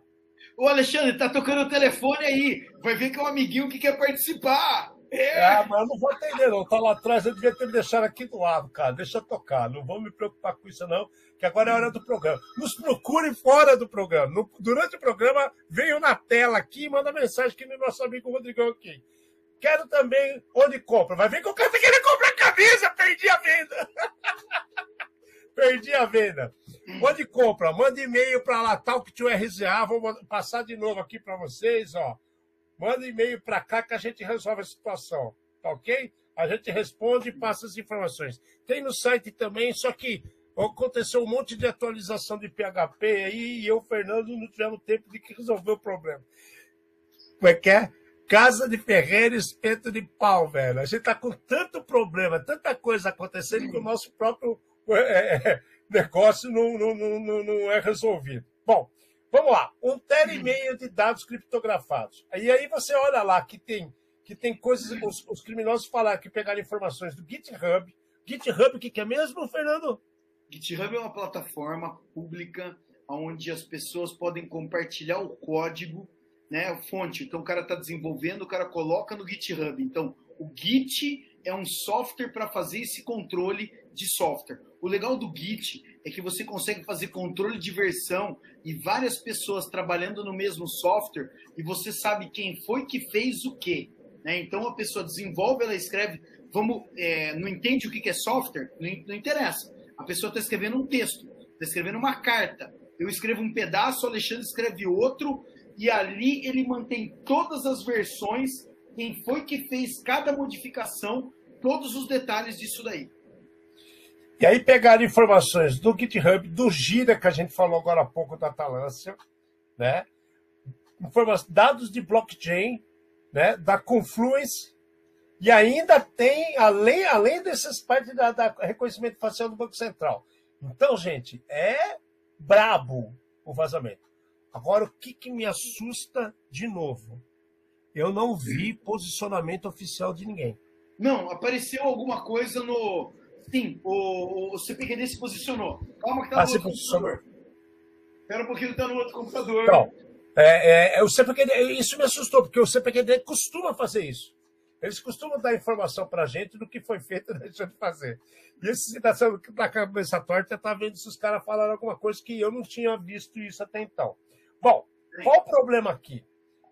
Ô, Alexandre, tá tocando o telefone aí. Vai ver que é um amiguinho que quer participar. É, ah, mas eu não vou atender, não. Tá lá atrás, eu devia ter me deixado aqui do lado, cara. Deixa tocar. Não vou me preocupar com isso, não, que agora é a hora do programa. Nos procure fora do programa. No, durante o programa, venham na tela aqui e manda mensagem que no nosso amigo Rodrigão aqui. Quero também onde compra. Vai ver que o cara tá querendo comprar camisa, perdi a venda. (laughs) perdi a venda. Onde compra? Manda e-mail para lá, tal que o RZA. Vou passar de novo aqui para vocês, ó. Manda e-mail para cá que a gente resolve a situação, tá ok? A gente responde e passa as informações. Tem no site também, só que aconteceu um monte de atualização de PHP aí e eu, Fernando, não tivemos tempo de resolver o problema. Como é que é? Casa de Ferreira, espeto de pau, velho. A gente tá com tanto problema, tanta coisa acontecendo que o nosso próprio (laughs) é, é negócio não, não, não, não é resolvido. Bom, vamos lá. Um tera e meio de dados criptografados. E aí você olha lá que tem, que tem coisas. Os, os criminosos falaram que pegaram informações do GitHub. GitHub, o que, que é mesmo, Fernando? GitHub é uma plataforma pública onde as pessoas podem compartilhar o código, né, a fonte. Então o cara está desenvolvendo, o cara coloca no GitHub. Então o Git é um software para fazer esse controle de software. O legal do Git é que você consegue fazer controle de versão e várias pessoas trabalhando no mesmo software e você sabe quem foi que fez o quê. Né? Então a pessoa desenvolve, ela escreve, vamos, é, não entende o que é software, não, não interessa. A pessoa está escrevendo um texto, está escrevendo uma carta. Eu escrevo um pedaço, o Alexandre escreve outro e ali ele mantém todas as versões, quem foi que fez cada modificação todos os detalhes disso daí. E aí pegaram informações do GitHub, do Gira, que a gente falou agora há pouco da Talância, né? dados de blockchain, né? da Confluence, e ainda tem, além, além dessas partes da, da reconhecimento facial do Banco Central. Então, gente, é brabo o vazamento. Agora, o que, que me assusta de novo? Eu não vi posicionamento oficial de ninguém. Não, apareceu alguma coisa no. Sim, o, o CPQD se posicionou. Calma que tá Ah, no se outro posicionou. computador. Espera um pouquinho, tá no outro computador. Então, é, é, é, o CPQD, isso me assustou, porque o CPQD costuma fazer isso. Eles costumam dar informação para a gente do que foi feito (laughs) e deixou de fazer. E esse citação da cabeça torta está vendo se os caras falaram alguma coisa que eu não tinha visto isso até então. Bom, qual o problema aqui?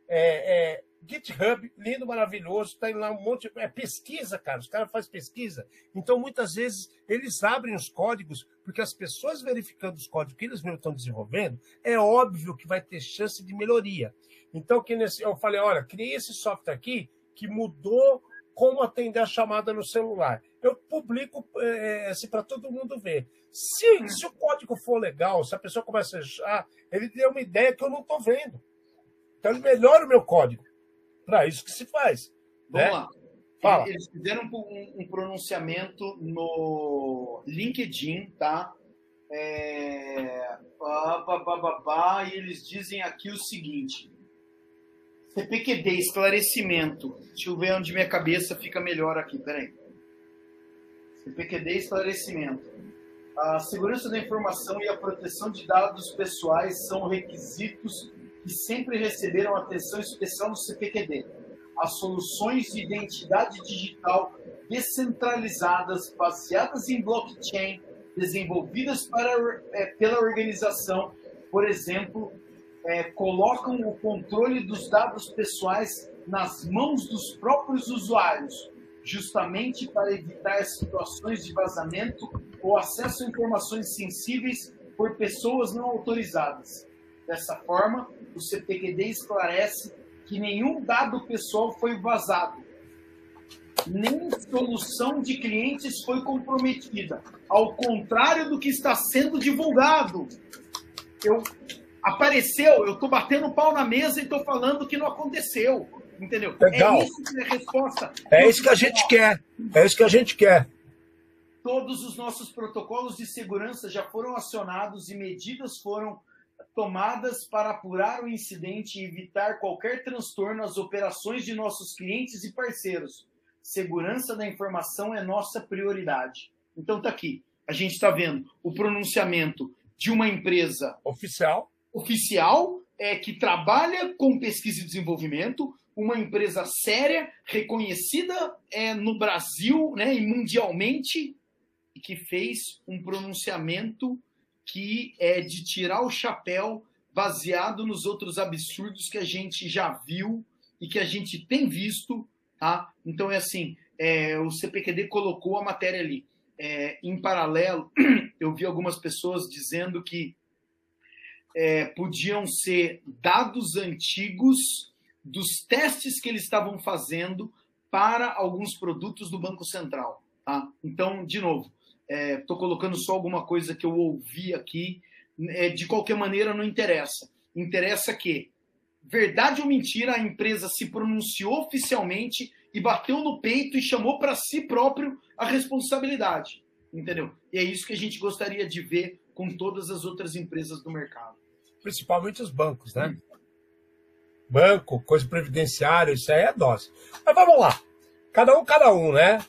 É, é, GitHub, lindo, maravilhoso, tem lá um monte. É pesquisa, cara. Os caras fazem pesquisa. Então, muitas vezes, eles abrem os códigos, porque as pessoas verificando os códigos que eles mesmos estão desenvolvendo, é óbvio que vai ter chance de melhoria. Então, que nesse, eu falei: olha, criei esse software aqui que mudou como atender a chamada no celular. Eu publico é, assim, para todo mundo ver. Se, se o código for legal, se a pessoa começa a achar, ele deu uma ideia que eu não estou vendo. Então, ele melhora o meu código. Para isso que se faz. Vamos né? lá. Fala. Eles fizeram um, um pronunciamento no LinkedIn, tá? É... Pá, pá, e eles dizem aqui o seguinte: CPQD, esclarecimento. Deixa eu ver onde minha cabeça fica melhor aqui, peraí. CPQD, esclarecimento. A segurança da informação e a proteção de dados pessoais são requisitos que sempre receberam atenção especial no CPQD. As soluções de identidade digital descentralizadas, baseadas em blockchain, desenvolvidas para, é, pela organização, por exemplo, é, colocam o controle dos dados pessoais nas mãos dos próprios usuários, justamente para evitar situações de vazamento ou acesso a informações sensíveis por pessoas não autorizadas. Dessa forma, o CPQD esclarece que nenhum dado pessoal foi vazado, nem solução de clientes foi comprometida, ao contrário do que está sendo divulgado. Eu apareceu, eu estou batendo pau na mesa e estou falando que não aconteceu. Entendeu? Legal. É isso que é a resposta. É isso que a gente quer. É isso que a gente quer. Todos os nossos protocolos de segurança já foram acionados e medidas foram tomadas para apurar o incidente e evitar qualquer transtorno às operações de nossos clientes e parceiros. Segurança da informação é nossa prioridade. Então tá aqui. A gente está vendo o pronunciamento de uma empresa Oficial. oficial é, que trabalha com pesquisa e desenvolvimento, uma empresa séria, reconhecida é, no Brasil né, e mundialmente, e que fez um pronunciamento que é de tirar o chapéu baseado nos outros absurdos que a gente já viu e que a gente tem visto. Tá? Então é assim, é, o CPQD colocou a matéria ali. É, em paralelo, (clears throat) eu vi algumas pessoas dizendo que é, podiam ser dados antigos dos testes que eles estavam fazendo para alguns produtos do Banco Central. Tá? Então, de novo, estou colocando só alguma coisa que eu ouvi aqui. É, de qualquer maneira, não interessa. Interessa que, verdade ou mentira, a empresa se pronunciou oficialmente e bateu no peito e chamou para si próprio a responsabilidade. Entendeu? E é isso que a gente gostaria de ver com todas as outras empresas do mercado. Principalmente os bancos, né? Banco, coisa previdenciária, isso aí é dose. Mas vamos lá. Cada um, cada um, né?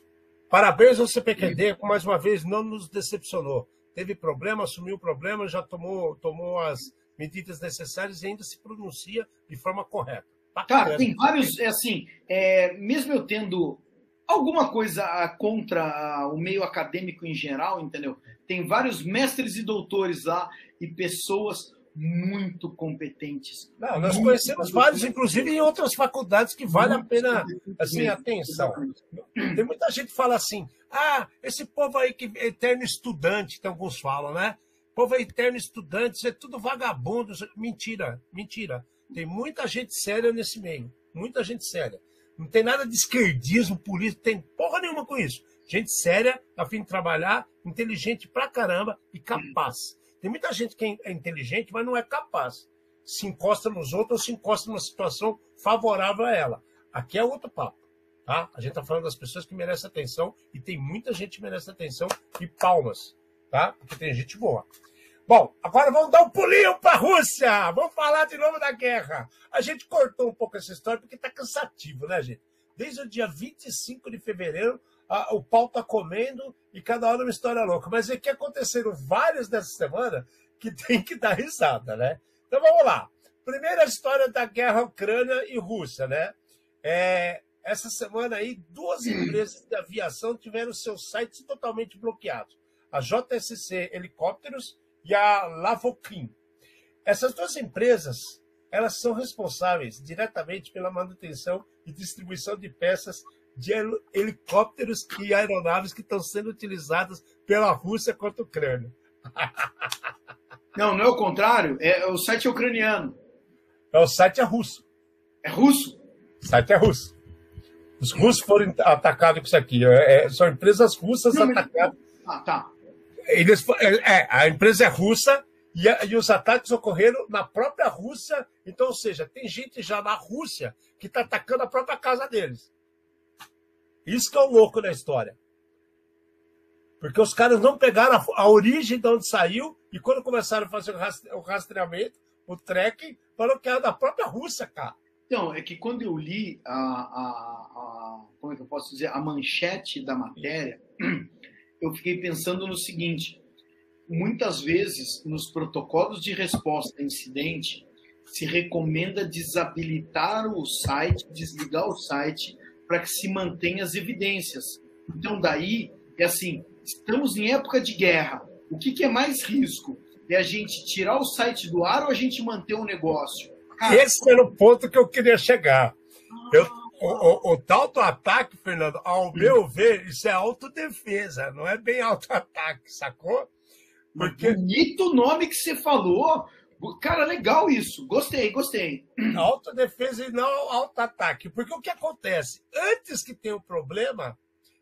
Parabéns ao CPQD, que mais uma vez não nos decepcionou. Teve problema, assumiu o problema, já tomou, tomou as medidas necessárias e ainda se pronuncia de forma correta. Cara, Bacana. tem vários, é assim, é, mesmo eu tendo alguma coisa contra o meio acadêmico em geral, entendeu? Tem vários mestres e doutores lá e pessoas muito competentes. Não, nós conhecemos vários, inclusive em outras faculdades, que vale a pena, assim, atenção. Tem muita gente que fala assim, ah, esse povo aí que é eterno estudante, tem alguns falam, né? povo é eterno estudante, isso é tudo vagabundo. é- Mentira, mentira. Tem muita gente séria nesse meio, muita gente séria. Não tem nada de esquerdismo político, tem porra nenhuma com isso. Gente séria, a fim de trabalhar, inteligente pra caramba e capaz. Tem muita gente que é inteligente, mas não é capaz. Se encosta nos outros ou se encosta numa situação favorável a ela. Aqui é outro papo. Tá? A gente está falando das pessoas que merecem atenção e tem muita gente que merece atenção e palmas, tá? Porque tem gente boa. Bom, agora vamos dar um pulinho para a Rússia. Vamos falar de novo da guerra. A gente cortou um pouco essa história porque está cansativo, né, gente? Desde o dia 25 de fevereiro, a, o pau tá comendo e cada hora uma história louca. Mas é que aconteceram várias dessa semana que (laughs) tem que dar risada, né? Então vamos lá. Primeira história da guerra Ucrânia e Rússia, né? É, essa semana aí, duas empresas de aviação tiveram seus sites totalmente bloqueados. A JSC Helicópteros e a Lavokin. Essas duas empresas, elas são responsáveis diretamente pela manutenção e distribuição de peças de helicópteros e aeronaves que estão sendo utilizadas pela Rússia contra a Ucrânia. (laughs) Não, não é o contrário, é o site é ucraniano. É, o site é russo. É russo? O site é russo. Os russos foram atacados com isso aqui. É, é são empresas russas não, atacadas. Mas... Ah, tá. Eles, é, a empresa é russa e, e, os ataques ocorreram na própria Rússia. Então, ou seja, tem gente já na Rússia que está atacando a própria casa deles. Isso que é o louco da história. Porque os caras não pegaram a, a origem de onde saiu e quando começaram a fazer o, rastre, o rastreamento, o tracking, falaram que era da própria Rússia, cara. Então, é que quando eu li a, a, a, como é que eu posso dizer, a manchete da matéria, (clears throat) eu fiquei pensando no seguinte: muitas vezes nos protocolos de resposta a incidente se recomenda desabilitar o site, desligar o site para que se mantenha as evidências. Então daí é assim, estamos em época de guerra. O que, que é mais risco? É a gente tirar o site do ar ou a gente manter o negócio? Cara, Esse era o ponto que eu queria chegar. Eu, o, o, o, tal do ataque, Fernando, ao meu ver, isso é autodefesa, não é bem auto-ataque, sacou? Porque... Bonito nome que você falou. Cara, legal isso. Gostei, gostei. Autodefesa e não auto-ataque. Porque o que acontece? Antes que tenha o problema,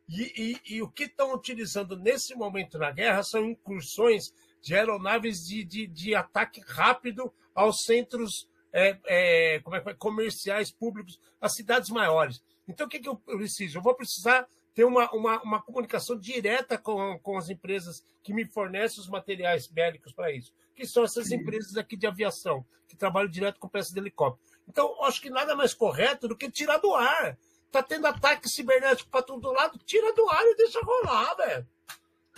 e, e, e o que estão utilizando nesse momento na guerra são incursões de aeronaves de, de, de ataque rápido aos centros é, é, é, é, comerciais públicos, as cidades maiores. Então, o que, que eu preciso? Eu vou precisar ter uma, uma, uma comunicação direta com, com as empresas que me fornecem os materiais bélicos para isso, que são essas empresas aqui de aviação, que trabalham direto com peças de helicóptero. Então, acho que nada mais correto do que tirar do ar. Tá tendo ataque cibernético para todo lado, tira do ar e deixa rolar, velho.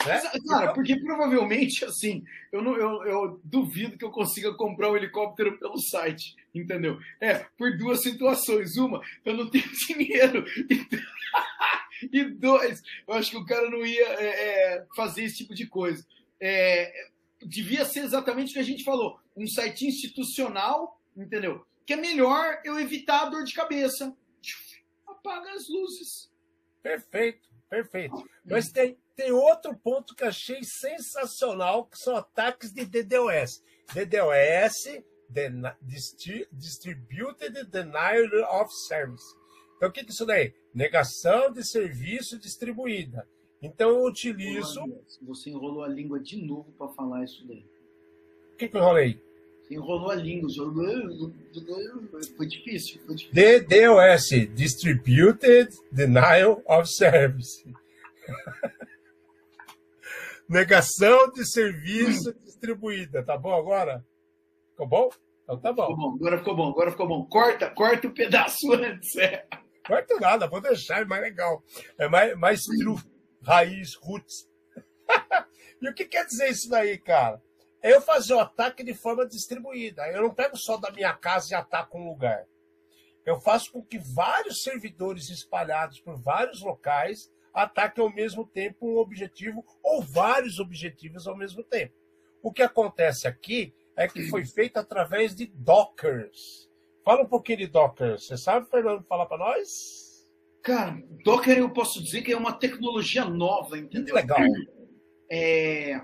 Né? Cara, porque provavelmente, assim, eu, não, eu, eu duvido que eu consiga comprar um helicóptero pelo site, entendeu? É, por duas situações. Uma, eu não tenho (laughs) dinheiro. (laughs) E, dois, eu acho que o cara não ia é, é, fazer esse tipo de coisa. É, devia ser exatamente o que a gente falou: um site institucional, entendeu? Que é melhor eu evitar a dor de cabeça. Apaga as luzes. Perfeito, perfeito. Mas tem, tem outro ponto que achei sensacional, que são ataques de DDoS. DDoS, Distributed Denial of Service. Então, o que é isso daí? Negação de serviço distribuída. Então, eu utilizo. Você enrolou a língua de novo para falar isso daí. O que, que eu enrolei? Você enrolou a língua. Foi difícil. Foi difícil. DDoS Distributed Denial of Service. (laughs) Negação de serviço distribuída. Tá bom agora? Ficou bom? Então tá bom. Ficou bom, agora ficou bom, agora ficou bom. Corta, corta o pedaço (laughs) antes. É. Corta nada, vou deixar, é mais legal. É mais, mais true, raiz, roots. (laughs) e o que quer dizer isso daí, cara? É eu fazer o ataque de forma distribuída. Eu não pego só da minha casa e ataco um lugar. Eu faço com que vários servidores espalhados por vários locais ataque ao mesmo tempo um objetivo ou vários objetivos ao mesmo tempo. O que acontece aqui é que foi feito através de Dockers. Fala um pouquinho de Dockers. Você sabe, Fernando, falar para nós? Cara, Docker eu posso dizer que é uma tecnologia nova, entendeu? Legal. É,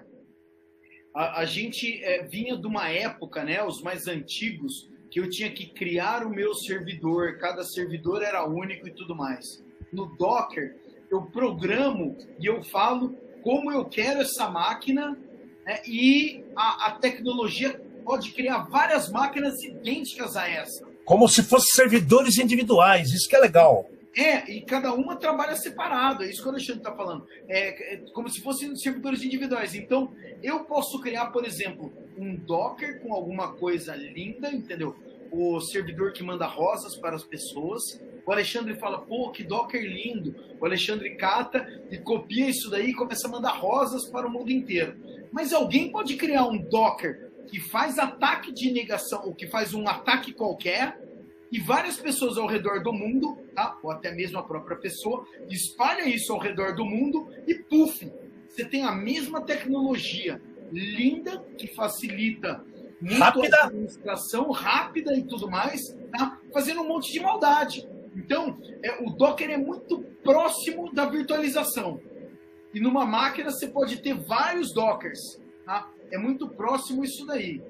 a, a gente é, vinha de uma época, né, os mais antigos, que eu tinha que criar o meu servidor, cada servidor era único e tudo mais. No Docker, eu programo e eu falo como eu quero essa máquina né, e a, a tecnologia pode criar várias máquinas idênticas a essa. Como se fossem servidores individuais, isso que é legal. É, e cada uma trabalha separado, é isso que o Alexandre está falando. É, é, como se fossem servidores individuais. Então, eu posso criar, por exemplo, um Docker com alguma coisa linda, entendeu? O servidor que manda rosas para as pessoas. O Alexandre fala, pô, que Docker lindo. O Alexandre cata e copia isso daí e começa a mandar rosas para o mundo inteiro. Mas alguém pode criar um Docker que faz ataque de negação, ou que faz um ataque qualquer, e várias pessoas ao redor do mundo, tá? ou até mesmo a própria pessoa, espalha isso ao redor do mundo e puf, você tem a mesma tecnologia linda que facilita muito rápida. a administração rápida e tudo mais, tá? fazendo um monte de maldade. Então, é, o Docker é muito próximo da virtualização. E numa máquina você pode ter vários Dockers. Tá? É muito próximo isso daí.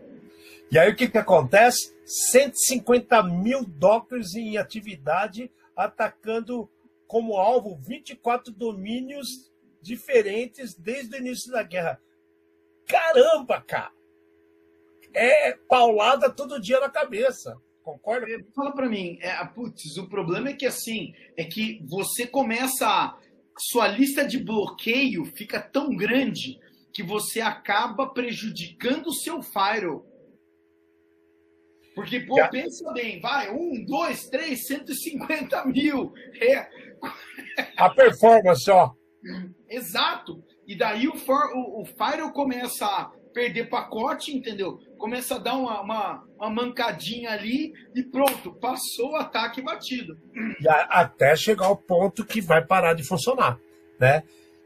E aí o que, que acontece? 150 mil Dockers em atividade, atacando como alvo 24 domínios diferentes desde o início da guerra. Caramba, cara! É paulada todo dia na cabeça. Concorda? Fala para mim, é, putz, o problema é que assim, é que você começa a, sua lista de bloqueio fica tão grande que você acaba prejudicando o seu firewall. Porque, pô, Já. pensa bem, vai, um, dois, três, 150 mil. É. A performance, ó. Exato. E daí o, for, o, o Firewall começa a perder pacote, entendeu? Começa a dar uma, uma, uma mancadinha ali e pronto, passou o ataque batido. E a, até chegar ao ponto que vai parar de funcionar, né?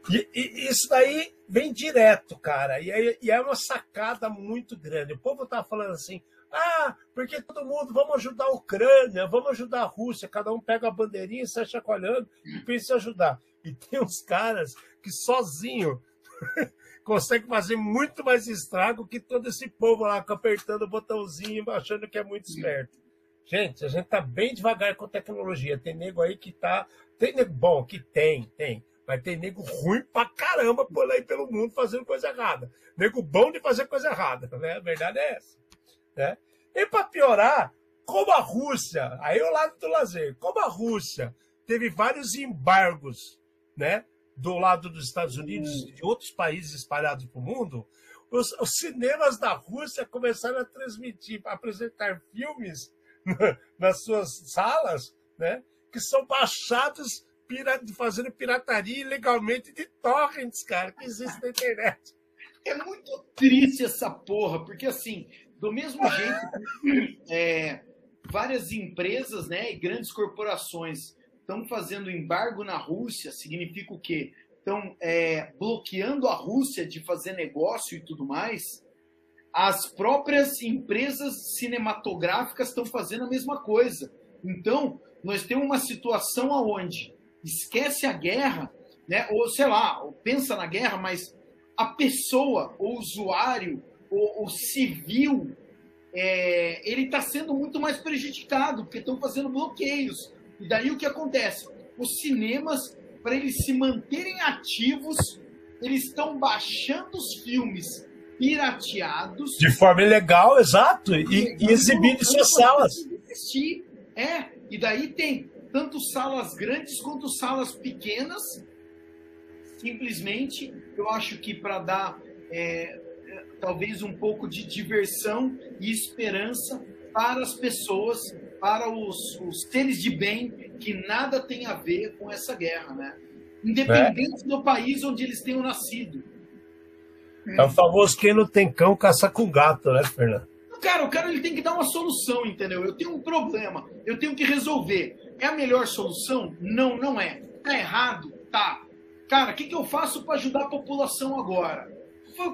E, e, isso daí vem direto, cara. E, é, e é uma sacada muito grande. O povo tá falando assim, ah, porque todo mundo, vamos ajudar a Ucrânia, vamos ajudar a Rússia, cada um pega a bandeirinha e sai chacoalhando e pensa em ajudar. E tem uns caras que sozinho (laughs) consegue fazer muito mais estrago que todo esse povo lá apertando o botãozinho achando que é muito esperto. Gente, a gente tá bem devagar com tecnologia. Tem nego aí que tá. Tem nego bom, que tem, tem. Mas tem nego ruim pra caramba por aí pelo mundo fazendo coisa errada. Nego bom de fazer coisa errada, né? A verdade é essa. Né? E para piorar, como a Rússia, aí é o lado do lazer, como a Rússia teve vários embargos, né? Do lado dos Estados Unidos e de outros países espalhados pelo mundo, os, os, cinemas da Rússia começaram a transmitir, a apresentar filmes (laughs) nas suas salas, né? Que são baixados fazendo pirataria ilegalmente de torrents, cara, que existe na internet. É muito triste essa porra, porque assim, do mesmo jeito que é, várias empresas né, e grandes corporações estão fazendo embargo na Rússia, significa o quê? Estão é, bloqueando a Rússia de fazer negócio e tudo mais. As próprias empresas cinematográficas estão fazendo a mesma coisa. Então, nós temos uma situação aonde esquece a guerra, né? ou sei lá, ou pensa na guerra, mas a pessoa, o usuário, o, o civil, é, ele está sendo muito mais prejudicado, porque estão fazendo bloqueios. E daí o que acontece? Os cinemas, para eles se manterem ativos, eles estão baixando os filmes pirateados. De forma ilegal, exato, e, e exibindo em suas salas. Existir. É, e daí tem tanto salas grandes quanto salas pequenas. Simplesmente, eu acho que para dar é, talvez um pouco de diversão e esperança para as pessoas, para os, os seres de bem que nada tem a ver com essa guerra, né? Independente é. do país onde eles tenham nascido. É o famoso quem não tem cão caça com gato, né, Fernando? Cara, o cara ele tem que dar uma solução, entendeu? Eu tenho um problema, eu tenho que resolver. É a melhor solução? Não, não é. Tá errado? Tá. Cara, o que, que eu faço para ajudar a população agora?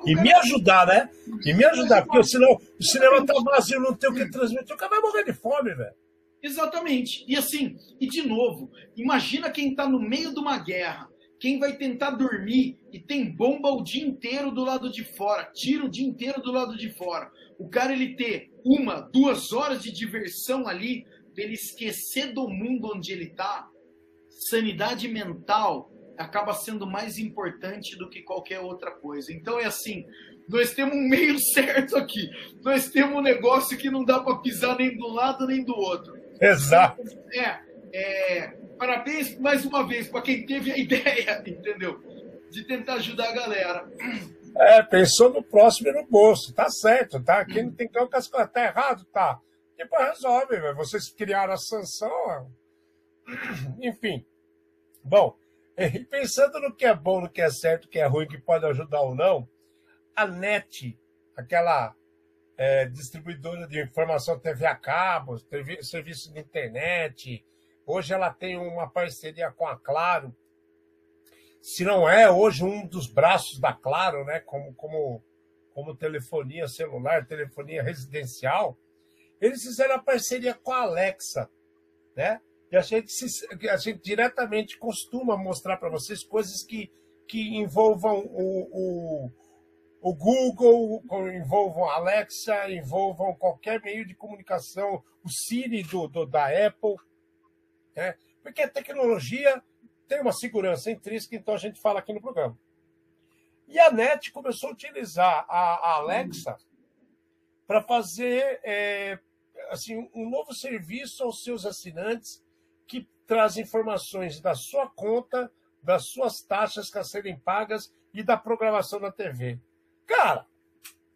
E me ajudar, né? E me ajudar, porque senão o cinema tá vazio, não tem o que transmitir, o cara vai morrer de fome, velho. Exatamente. E assim, e de novo, imagina quem está no meio de uma guerra, quem vai tentar dormir e tem bomba o dia inteiro do lado de fora, tira o dia inteiro do lado de fora. O cara ele ter uma, duas horas de diversão ali, pra ele esquecer do mundo onde ele tá, sanidade mental acaba sendo mais importante do que qualquer outra coisa. Então é assim, nós temos um meio (laughs) certo aqui. Nós temos um negócio que não dá para pisar nem do lado nem do outro. Exato. É, é, parabéns mais uma vez para quem teve a (laughs) ideia, entendeu? De tentar ajudar a galera. É, pensou no próximo e no bolso. Tá certo, tá? Quem não tem cão, as coisas tá errado, tá? Depois resolve, velho. Vocês criaram a sanção. (clears throat) Enfim. Bom, (laughs) e pensando no que é bom, no que é certo, no que é ruim, que pode ajudar ou não, a NET, aquela é, distribuidora de informação TV a cabo, TV, serviço de internet, hoje ela tem uma parceria com a Claro. Se não é hoje um dos braços da Claro, né, como, como, como telefonia celular, telefonia residencial, eles fizeram a parceria com a Alexa, né? E a gente, se, a gente diretamente costuma mostrar para vocês coisas que, que envolvam o, o, o Google, envolvam a Alexa, envolvam qualquer meio de comunicação, o Siri do, do da Apple. Né? Porque a tecnologia tem uma segurança intrínseca, então a gente fala aqui no programa. E a NET começou a utilizar a, a Alexa para fazer é, assim, um novo serviço aos seus assinantes que traz informações da sua conta, das suas taxas a serem pagas e da programação da TV. Cara,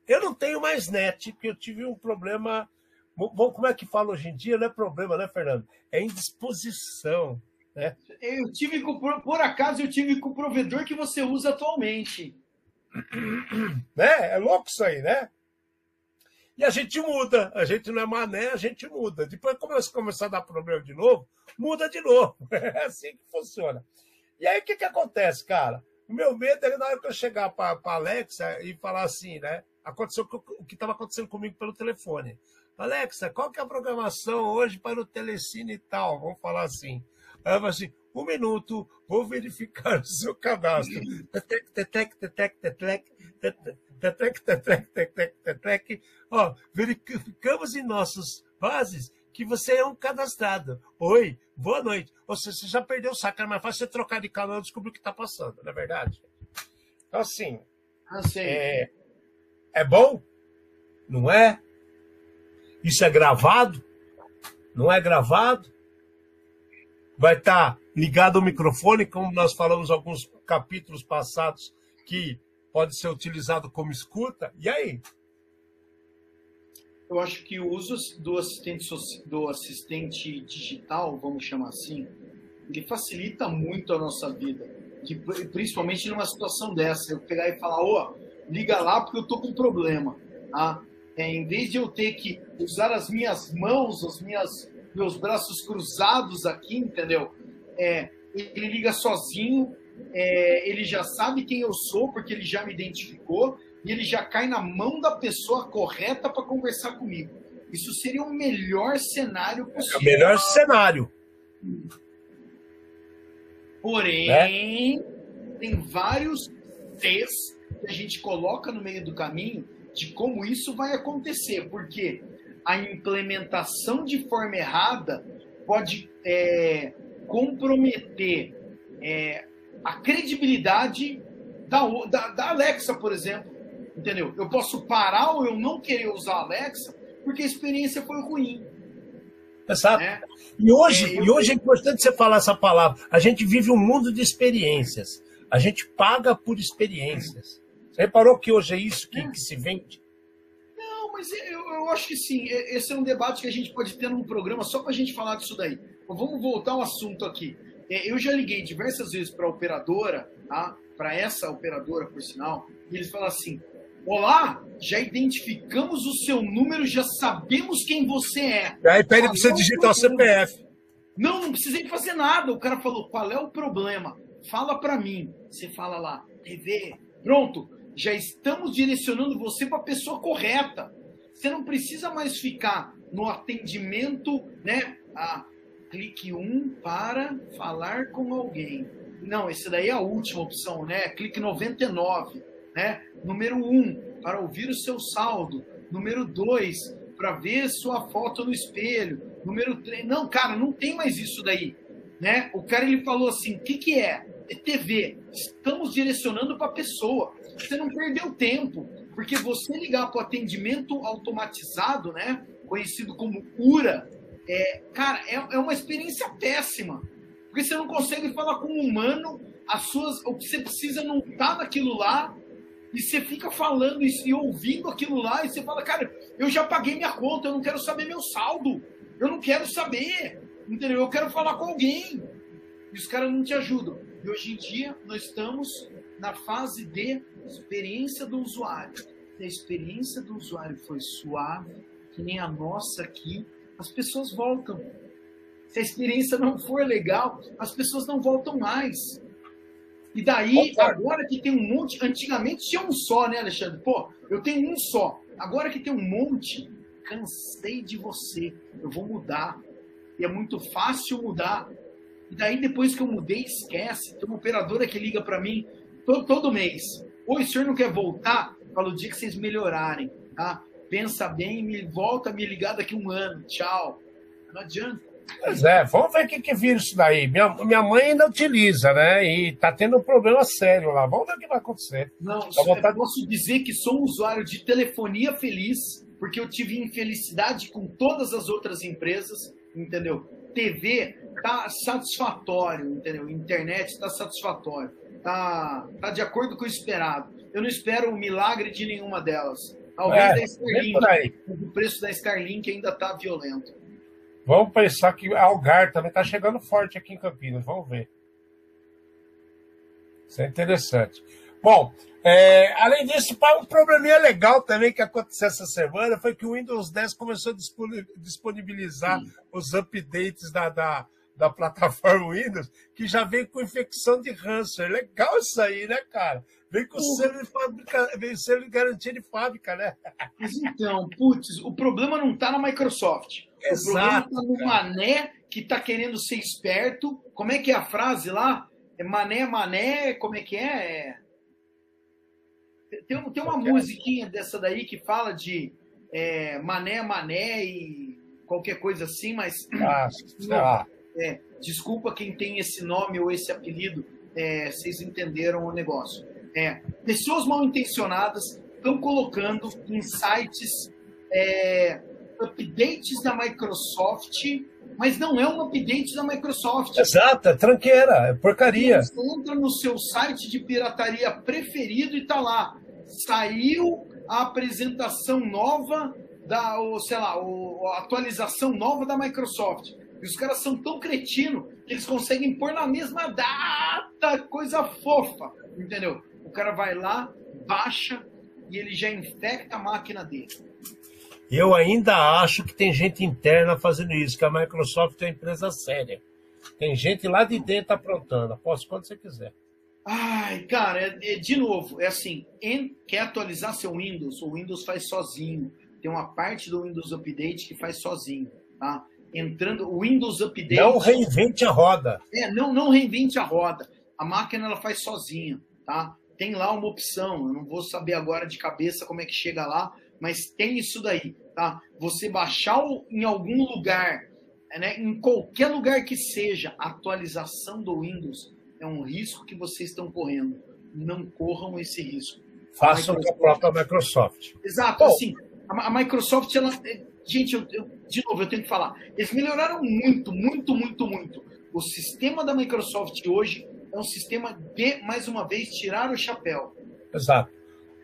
eu não tenho mais net, porque eu tive um problema. Bom, como é que fala hoje em dia? Não é problema, né, Fernando? É indisposição. Né? Eu tive com, por acaso, eu tive com o provedor que você usa atualmente. Né? É louco isso aí, né? E a gente muda. A gente não é mané, a gente muda. Depois começa, começar a dar problema de novo, muda de novo. (laughs) É assim que funciona. E aí o que, que acontece, cara? O meu medo é na hora que eu chegar para a Alexa e falar assim, né? Aconteceu o que estava acontecendo comigo pelo telefone. Alexa, qual que é a programação hoje para o Telecine e tal? Vamos falar assim. Eu falo assim, um minuto, vou verificar (laughs) o seu cadastro. (laughs) Tetec, tetec, tetec, tetec, tetec. Tetrec, tetrec, tetrec, tetrec. Ó, verificamos em nossas bases que você é um cadastrado. Oi, boa noite. Ou seja, você já perdeu o saco, é mais fácil você trocar de canal e descobrir o que está passando, não é verdade? Então, assim. Ah, é, é bom? Não é? Isso é gravado? Não é gravado? Vai estar tá ligado o microfone, como nós falamos alguns capítulos passados, que pode ser utilizado como escuta. E aí? Eu acho que o uso do assistente, do assistente digital, vamos chamar assim, ele facilita muito a nossa vida. De, principalmente numa situação dessa. Eu pegar e falar, ô, oh, liga lá porque eu tô com problema. Ah, é, em vez de eu ter que usar as minhas mãos, os minhas, meus braços cruzados aqui, entendeu? É, ele liga sozinho, é, ele já sabe quem eu sou, porque ele já me identificou, e ele já cai na mão da pessoa correta para conversar comigo. Isso seria o melhor cenário possível. É o melhor cenário. Porém, é? tem vários T's que a gente coloca no meio do caminho de como isso vai acontecer, porque a implementação de forma errada pode é, comprometer é, a credibilidade da, da, da, Alexa, por exemplo. Entendeu? Eu posso parar ou eu não querer usar a Alexa porque a experiência foi ruim. Exato. Né? E, hoje, é, e hoje é importante você falar essa palavra. A gente vive um mundo de experiências. A gente paga por experiências. Você reparou que hoje é isso que, que se vende? Não, mas eu, eu, acho que sim. Esse é um debate que a gente pode ter num programa só para a gente falar disso daí. Mas vamos voltar ao assunto aqui. É, eu já liguei diversas vezes para a operadora, tá? para essa operadora, por sinal, e eles falam assim: Olá, já identificamos o seu número, já sabemos quem você é. Aí pede para você digitar o CPF. Não, não precisei fazer nada. O cara falou: qual é o problema? Fala para mim. Você fala lá, TV. Pronto, já estamos direcionando você para a pessoa correta. Você não precisa mais ficar no atendimento, né? A, clique 1 um para falar com alguém. Não, esse daí é a última opção, né? Clique 99, né? Número 1, para ouvir o seu saldo. Número 2, para ver sua foto no espelho. Número 3, não, cara, não tem mais isso daí, né? O cara ele falou assim: "O que que é? É TV. Estamos direcionando para a pessoa. Você não perdeu tempo, porque você ligar para o atendimento automatizado, né? Conhecido como URA, é, cara, é, é uma experiência péssima. Porque você não consegue falar com um humano, as suas, o que você precisa não tá naquilo lá, e você fica falando e, e ouvindo aquilo lá, e você fala, cara, eu já paguei minha conta, eu não quero saber meu saldo, eu não quero saber, entendeu? Eu quero falar com alguém. E os caras não te ajudam. E hoje em dia nós estamos na fase de experiência do usuário. Se a experiência do usuário foi suave, que nem a nossa aqui, as pessoas voltam. Se a experiência não for legal, as pessoas não voltam mais. E daí, agora que tem um monte, antigamente tinha um só, né, Alexandre? Pô, eu tenho um só. Agora que tem um monte, cansei de você. Eu vou mudar. E é muito fácil mudar. E daí, depois que eu mudei, esquece. Tem uma operadora que liga para mim todo, todo mês. Oi, o senhor não quer voltar? Fala o dia que vocês melhorarem, tá? Pensa bem, me volta a me ligar daqui um ano. Tchau. Não adianta. Pois é, vamos ver o que, que vira isso daí. Minha, minha mãe ainda utiliza, né? E tá tendo um problema sério lá. Vamos ver o que vai acontecer. Não, eu posso dizer que sou um usuário de telefonia feliz, porque eu tive infelicidade com todas as outras empresas, entendeu? TV tá satisfatório, entendeu? Internet está satisfatório, tá, tá de acordo com o esperado. Eu não espero o milagre de nenhuma delas. Talvez É, da Starlink, o preço da Starlink ainda tá violento. Vamos pensar que Algar também está chegando forte aqui em Campinas. Vamos ver. Isso é interessante. Bom, é, além disso, um probleminha legal também que aconteceu essa semana foi que o Windows 10 começou a disponi- disponibilizar os updates da, da, da plataforma Windows, que já vem com infecção de ransomware. Legal isso aí, né, cara? Vem com selo de, fábrica, vem selo de garantia de fábrica, né? Mas então, putz, o problema não tá na Microsoft. Exato, O problema tá no mané que tá querendo ser esperto. Como é que é a frase lá? É mané, mané, como é que é? É- Tem, tem uma Qualquer- musiquinha dessa daí que fala de é, mané, mané e qualquer coisa assim, mas Ah, (clears throat) lá. é, desculpa quem tem esse nome ou esse apelido, é, vocês entenderam o negócio. É, pessoas mal intencionadas estão colocando em sites é, updates da Microsoft, mas não é um update da Microsoft. Exato, é tranqueira, é porcaria. Você entra no seu site de pirataria preferido e tá lá. Saiu a apresentação nova da, ou, sei lá, o- a atualização nova da Microsoft. E os caras são tão cretinos que eles conseguem pôr na mesma data, coisa fofa, entendeu? O cara vai lá, baixa e ele já infecta a máquina dele. Eu ainda acho que tem gente interna fazendo isso, que a Microsoft é uma empresa séria. Tem gente lá de dentro aprontando. Aposto quando você quiser. Ai, cara, é- é- de novo, é assim, em- quer atualizar seu Windows, o Windows faz sozinho. Tem uma parte do Windows Update que faz sozinho, tá? Entrando, o Windows Update... Não reinvente a roda. É, não, não reinvente a roda. A máquina ela faz sozinha, tá? Tem lá uma opção, eu não vou saber agora de cabeça como é que chega lá, mas tem isso daí, tá? Você baixar em algum lugar, né, em qualquer lugar que seja, a atualização do Windows é um risco que vocês estão correndo. Não corram esse risco. Façam com a própria Microsoft. Exato, assim, a, a Microsoft, ela. é- Gente, eu, eu- de novo, eu tenho que falar. Eles melhoraram muito, muito, muito, muito. O sistema da Microsoft hoje é um sistema de, mais uma vez, tirar o chapéu. Exato.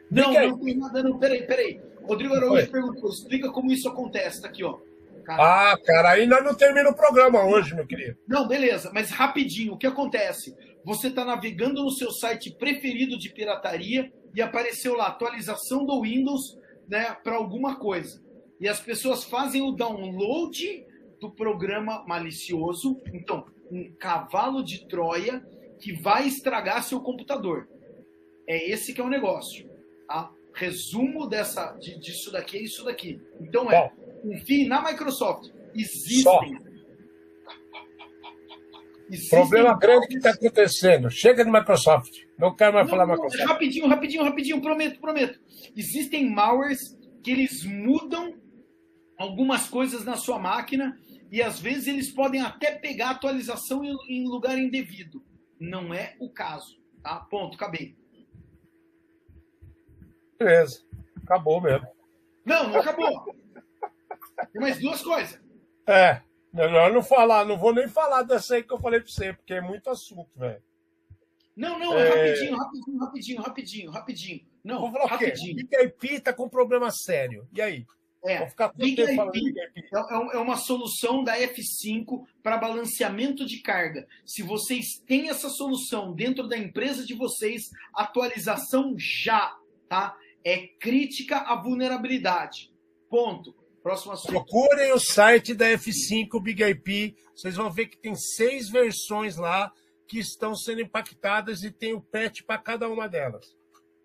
Não, não tem nada, não. Peraí, peraí. Rodrigo Araújo perguntou: explica como isso acontece. Tá aqui, ó. Cara, Ah, cara, aí nós não termina o programa hoje, meu querido. Não, beleza, mas rapidinho, o que acontece? Você está navegando no seu site preferido de pirataria e apareceu lá atualização do Windows né, para alguma coisa. E as pessoas fazem o download do programa malicioso, então, um cavalo de Troia que vai estragar seu computador. É esse que é o negócio. Tá? Resumo dessa, de- disso daqui é isso daqui. Então é, confie na Microsoft. Existem Existem Problema grande que está acontecendo. Chega de Microsoft. Não quero mais não, falar não, Microsoft. Rapidinho, rapidinho, rapidinho. Prometo, prometo. Existem malwares que eles mudam algumas coisas na sua máquina e às vezes eles podem até pegar atualização em lugar indevido. Não é o caso. Tá? Ponto, acabei. Beleza. Acabou mesmo. Não, não acabou. Tem mais duas coisas. É. Melhor não falar, não vou nem falar dessa aí que eu falei pra você, porque é muito assunto, velho. Não, não, é... rapidinho, rapidinho, rapidinho, rapidinho, rapidinho. Não, vou falar rapidinho. O quê? VIP tá com um problema sério. E aí? É, Vou ficar Big IP, é, é, uma solução da F5 para balanceamento de carga. Se vocês têm essa solução dentro da empresa de vocês, atualização já, tá? É crítica à vulnerabilidade. Ponto. Próximo assunto. Procurem o site da F5 Big IP. Vocês vão ver que tem seis versões lá que estão sendo impactadas e tem o patch para cada uma delas.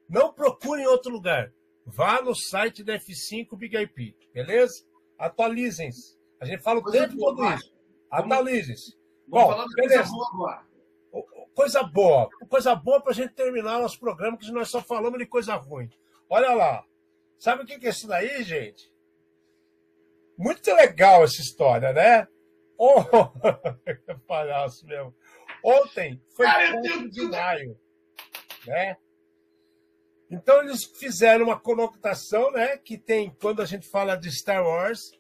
Não procurem em outro lugar. Vá no site da F5 Big IP, beleza? Atualizem-se. A gente fala o coisa tempo todo isso. Atualizem-se. Bom, beleza. Coisa boa, coisa boa. Coisa boa para a gente terminar o nosso programa, que nós só falamos de coisa ruim. Olha lá. Sabe o que é isso daí, gente? Muito legal essa história, né? Oh, (laughs) palhaço mesmo. Ontem foi 4 de maio, né? Então eles fizeram uma conotação, né? Que tem, quando a gente fala de Star Wars,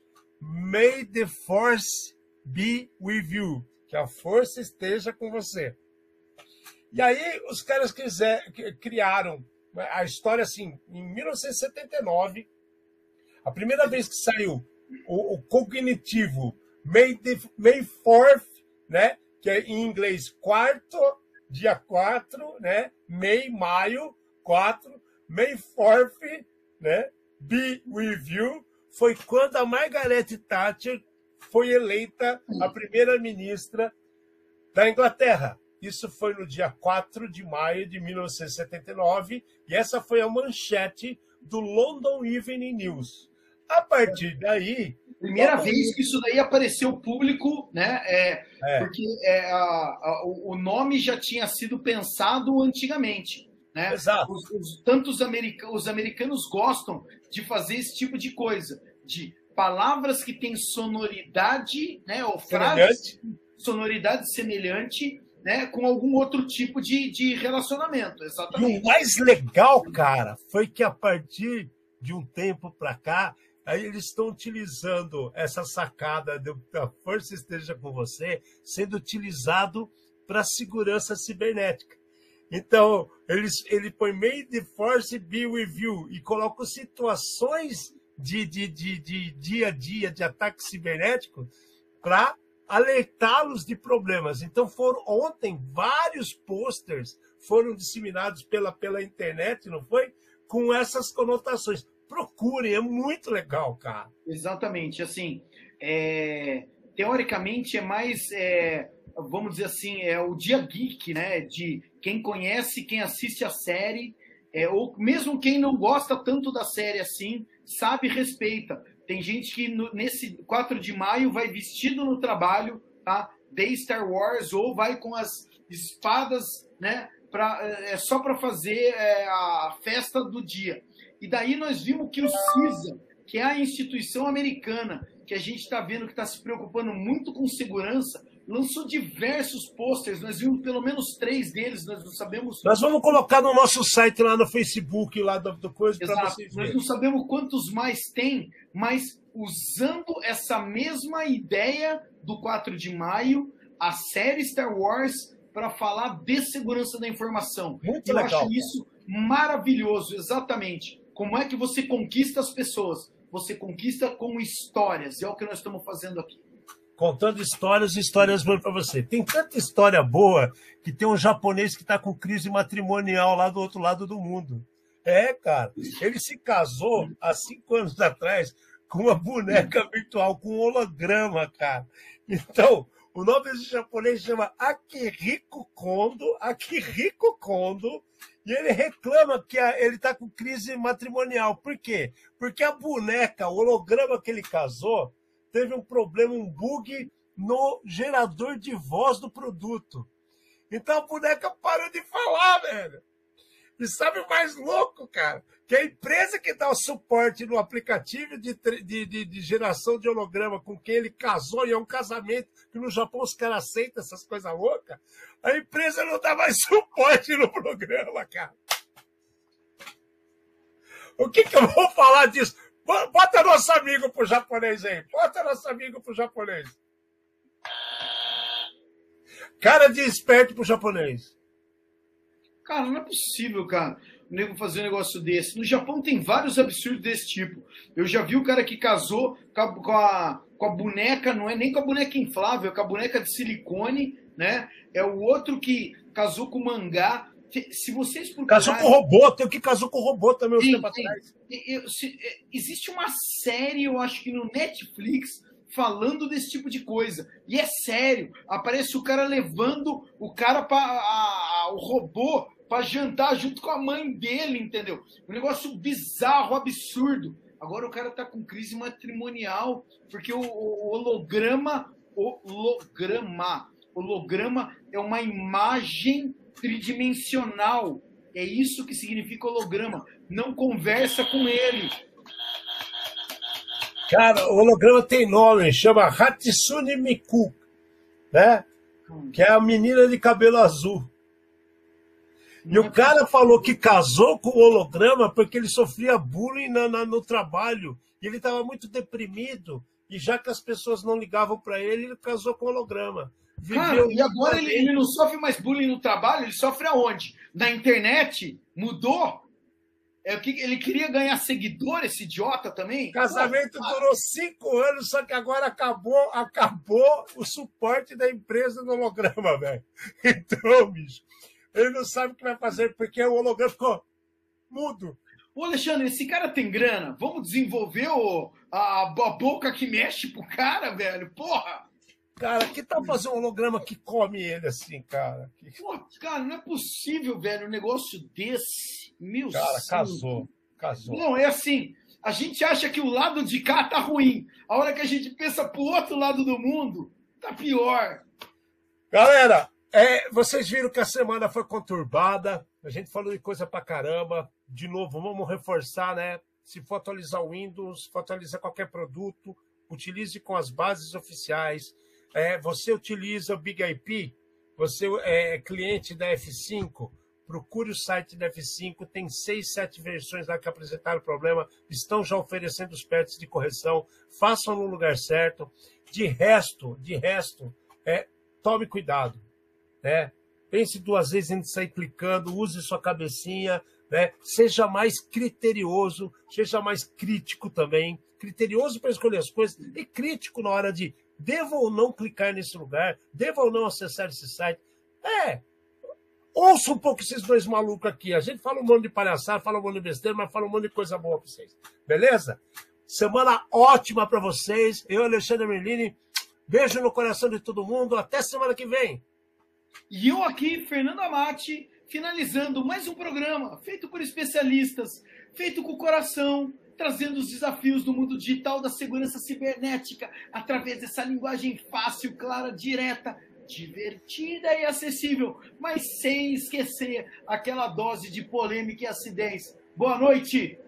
May the Force be with you. Que a força esteja com você. E aí os caras quiser, criaram a história assim, em 1979, a primeira vez que saiu o, o cognitivo May, the, May 4th, né? que é em inglês quarto, dia 4, né? May, maio, 4, May 4th, né? Be with you, foi quando a Margaret Thatcher foi eleita a primeira-ministra da Inglaterra. Isso foi no dia 4 de maio de 1979, e essa foi a manchete do London Evening News. A partir daí. Primeira vez que isso daí apareceu público, né? É, é. Porque é, a, a, o nome já tinha sido pensado antigamente. Né? Exato. Os, os, tanto os, americanos, os americanos gostam de fazer esse tipo de coisa, de palavras que têm sonoridade, né? Ou frases, semelhante. sonoridade semelhante né, com algum outro tipo de, de relacionamento. Exatamente. E o mais legal, cara, foi que a partir de um tempo para cá, Aí eles estão utilizando essa sacada da força esteja com você, sendo utilizado para segurança cibernética. Então, eles, ele põe May the Force be you e coloca situações de, de, de, de dia a dia de ataque cibernético para alertá-los de problemas. Então, foram ontem vários posters foram disseminados pela, pela internet, não foi? Com essas conotações procurem, é muito legal, cara. Exatamente, assim, é, teoricamente é mais, é, vamos dizer assim, é o dia geek, né? De quem conhece, quem assiste a série, é, ou mesmo quem não gosta tanto da série assim, sabe e respeita. Tem gente que no, nesse 4 de maio vai vestido no trabalho, tá? De Star Wars, ou vai com as espadas, né? Pra, é, é só para fazer é, a festa do dia. E daí nós vimos que o CISA, que é a instituição americana, que a gente está vendo que está se preocupando muito com segurança, lançou diversos posters. Nós vimos pelo menos três deles, nós não sabemos. Nós vamos colocar no nosso site lá no Facebook, lá do, do coisa, para vocês verem. Nós não sabemos quantos mais tem, mas usando essa mesma ideia do 4 de maio, a série Star Wars para falar de segurança da informação. Muito Eu legal. acho isso maravilhoso, exatamente. Como é que você conquista as pessoas? Você conquista com histórias. É o que nós estamos fazendo aqui. Contando histórias e histórias boas para você. Tem tanta história boa que tem um japonês que está com crise matrimonial lá do outro lado do mundo. É, cara. Ele se casou há cinco anos atrás com uma boneca virtual, com um holograma, cara. Então, o nome desse japonês chama Akihiko Kondo. Akihiko Kondo e ele reclama que ele está com crise matrimonial. Por quê? Porque a boneca, o holograma que ele casou, teve um problema, um bug no gerador de voz do produto. Então a boneca parou de falar, velho. E sabe o mais louco, cara? Que a empresa que dá o suporte no aplicativo de, de, de, de geração de holograma com quem ele casou, e é um casamento que no Japão os caras aceitam essas coisas loucas, a empresa não dá mais (laughs) suporte no programa, cara. O que, que eu vou falar disso? Bota nosso amigo pro japonês aí. Bota nosso amigo pro japonês. Cara de esperto pro japonês. Cara, não é possível, cara, o nego fazer um negócio desse. No Japão tem vários absurdos desse tipo. Eu já vi o cara que casou com a, com a, com a boneca, não é nem com a boneca inflável, é com a boneca de silicone, né? É o outro que casou com mangá. Se vocês. Casou com robô, tem o que casou com robô também uns tempos atrás. É, existe uma série, eu acho que no Netflix, falando desse tipo de coisa. E é sério. Aparece o cara levando o cara para o robô para jantar junto com a mãe dele, entendeu? Um negócio bizarro, absurdo. Agora o cara tá com crise matrimonial porque o, o holograma, holograma, holograma é uma imagem tridimensional. É isso que significa holograma. Não conversa com ele Cara, o holograma tem nome, chama Hatsune Miku, né? Que é a menina de cabelo azul. E o cara falou que casou com o holograma porque ele sofria bullying na, na, no trabalho. E ele estava muito deprimido. E já que as pessoas não ligavam para ele, ele casou com o holograma. Cara, e agora ele, ele, não sofre mais bullying no trabalho, ele sofre aonde? Na internet? Mudou? É o que ele queria ganhar seguidor, esse idiota também. O casamento Pô, durou cinco anos, só que agora acabou, acabou o suporte da empresa no holograma, velho. (laughs) Então, bicho, ele não sabe o que vai fazer porque o holograma ficou mudo. Ô, Alexandre, esse cara tem grana. Vamos desenvolver o, a, a boca que mexe pro cara, velho. Porra! Cara, que tal fazer um holograma que come ele assim, cara? Pô, cara, não é possível, velho, um negócio desse. Meu Cara, casou, casou. Não, é assim, a gente acha que o lado de cá tá ruim. A hora que a gente pensa pro outro lado do mundo, tá pior. Galera, é, vocês viram que a semana foi conturbada. A gente falou de coisa pra caramba. De novo, vamos reforçar, né? Se for atualizar o Windows, for atualizar qualquer produto, utilize com as bases oficiais é, você utiliza o Big IP, você é cliente da F5, procure o site da F5, tem seis, sete versões lá que apresentaram problema, estão já oferecendo os patches de correção, façam no lugar certo. De resto, de resto, é, tome cuidado, né? Pense duas vezes antes de sair clicando, use sua cabecinha, né? Seja mais criterioso, seja mais crítico também, criterioso para escolher as coisas e crítico na hora de Devo ou não clicar nesse lugar? Devo ou não acessar esse site? É. Ouça um pouco esses dois malucos aqui. A gente fala um monte de palhaçada, fala um monte de besteira, mas fala um monte de coisa boa para vocês. Beleza? Semana ótima para vocês. Eu, Alexandre Merlini. Beijo no coração de todo mundo. Até semana que vem. E eu aqui, Fernando Amati, finalizando mais um programa feito por especialistas, feito com o coração, trazendo os desafios do mundo digital da segurança cibernética através dessa linguagem fácil, clara, direta, divertida e acessível, mas sem esquecer aquela dose de polêmica e acidez. Boa noite!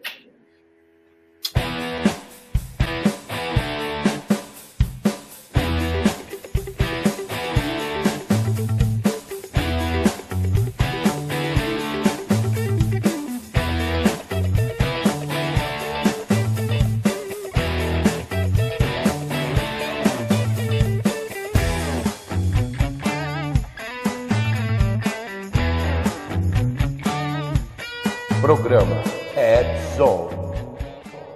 Programa.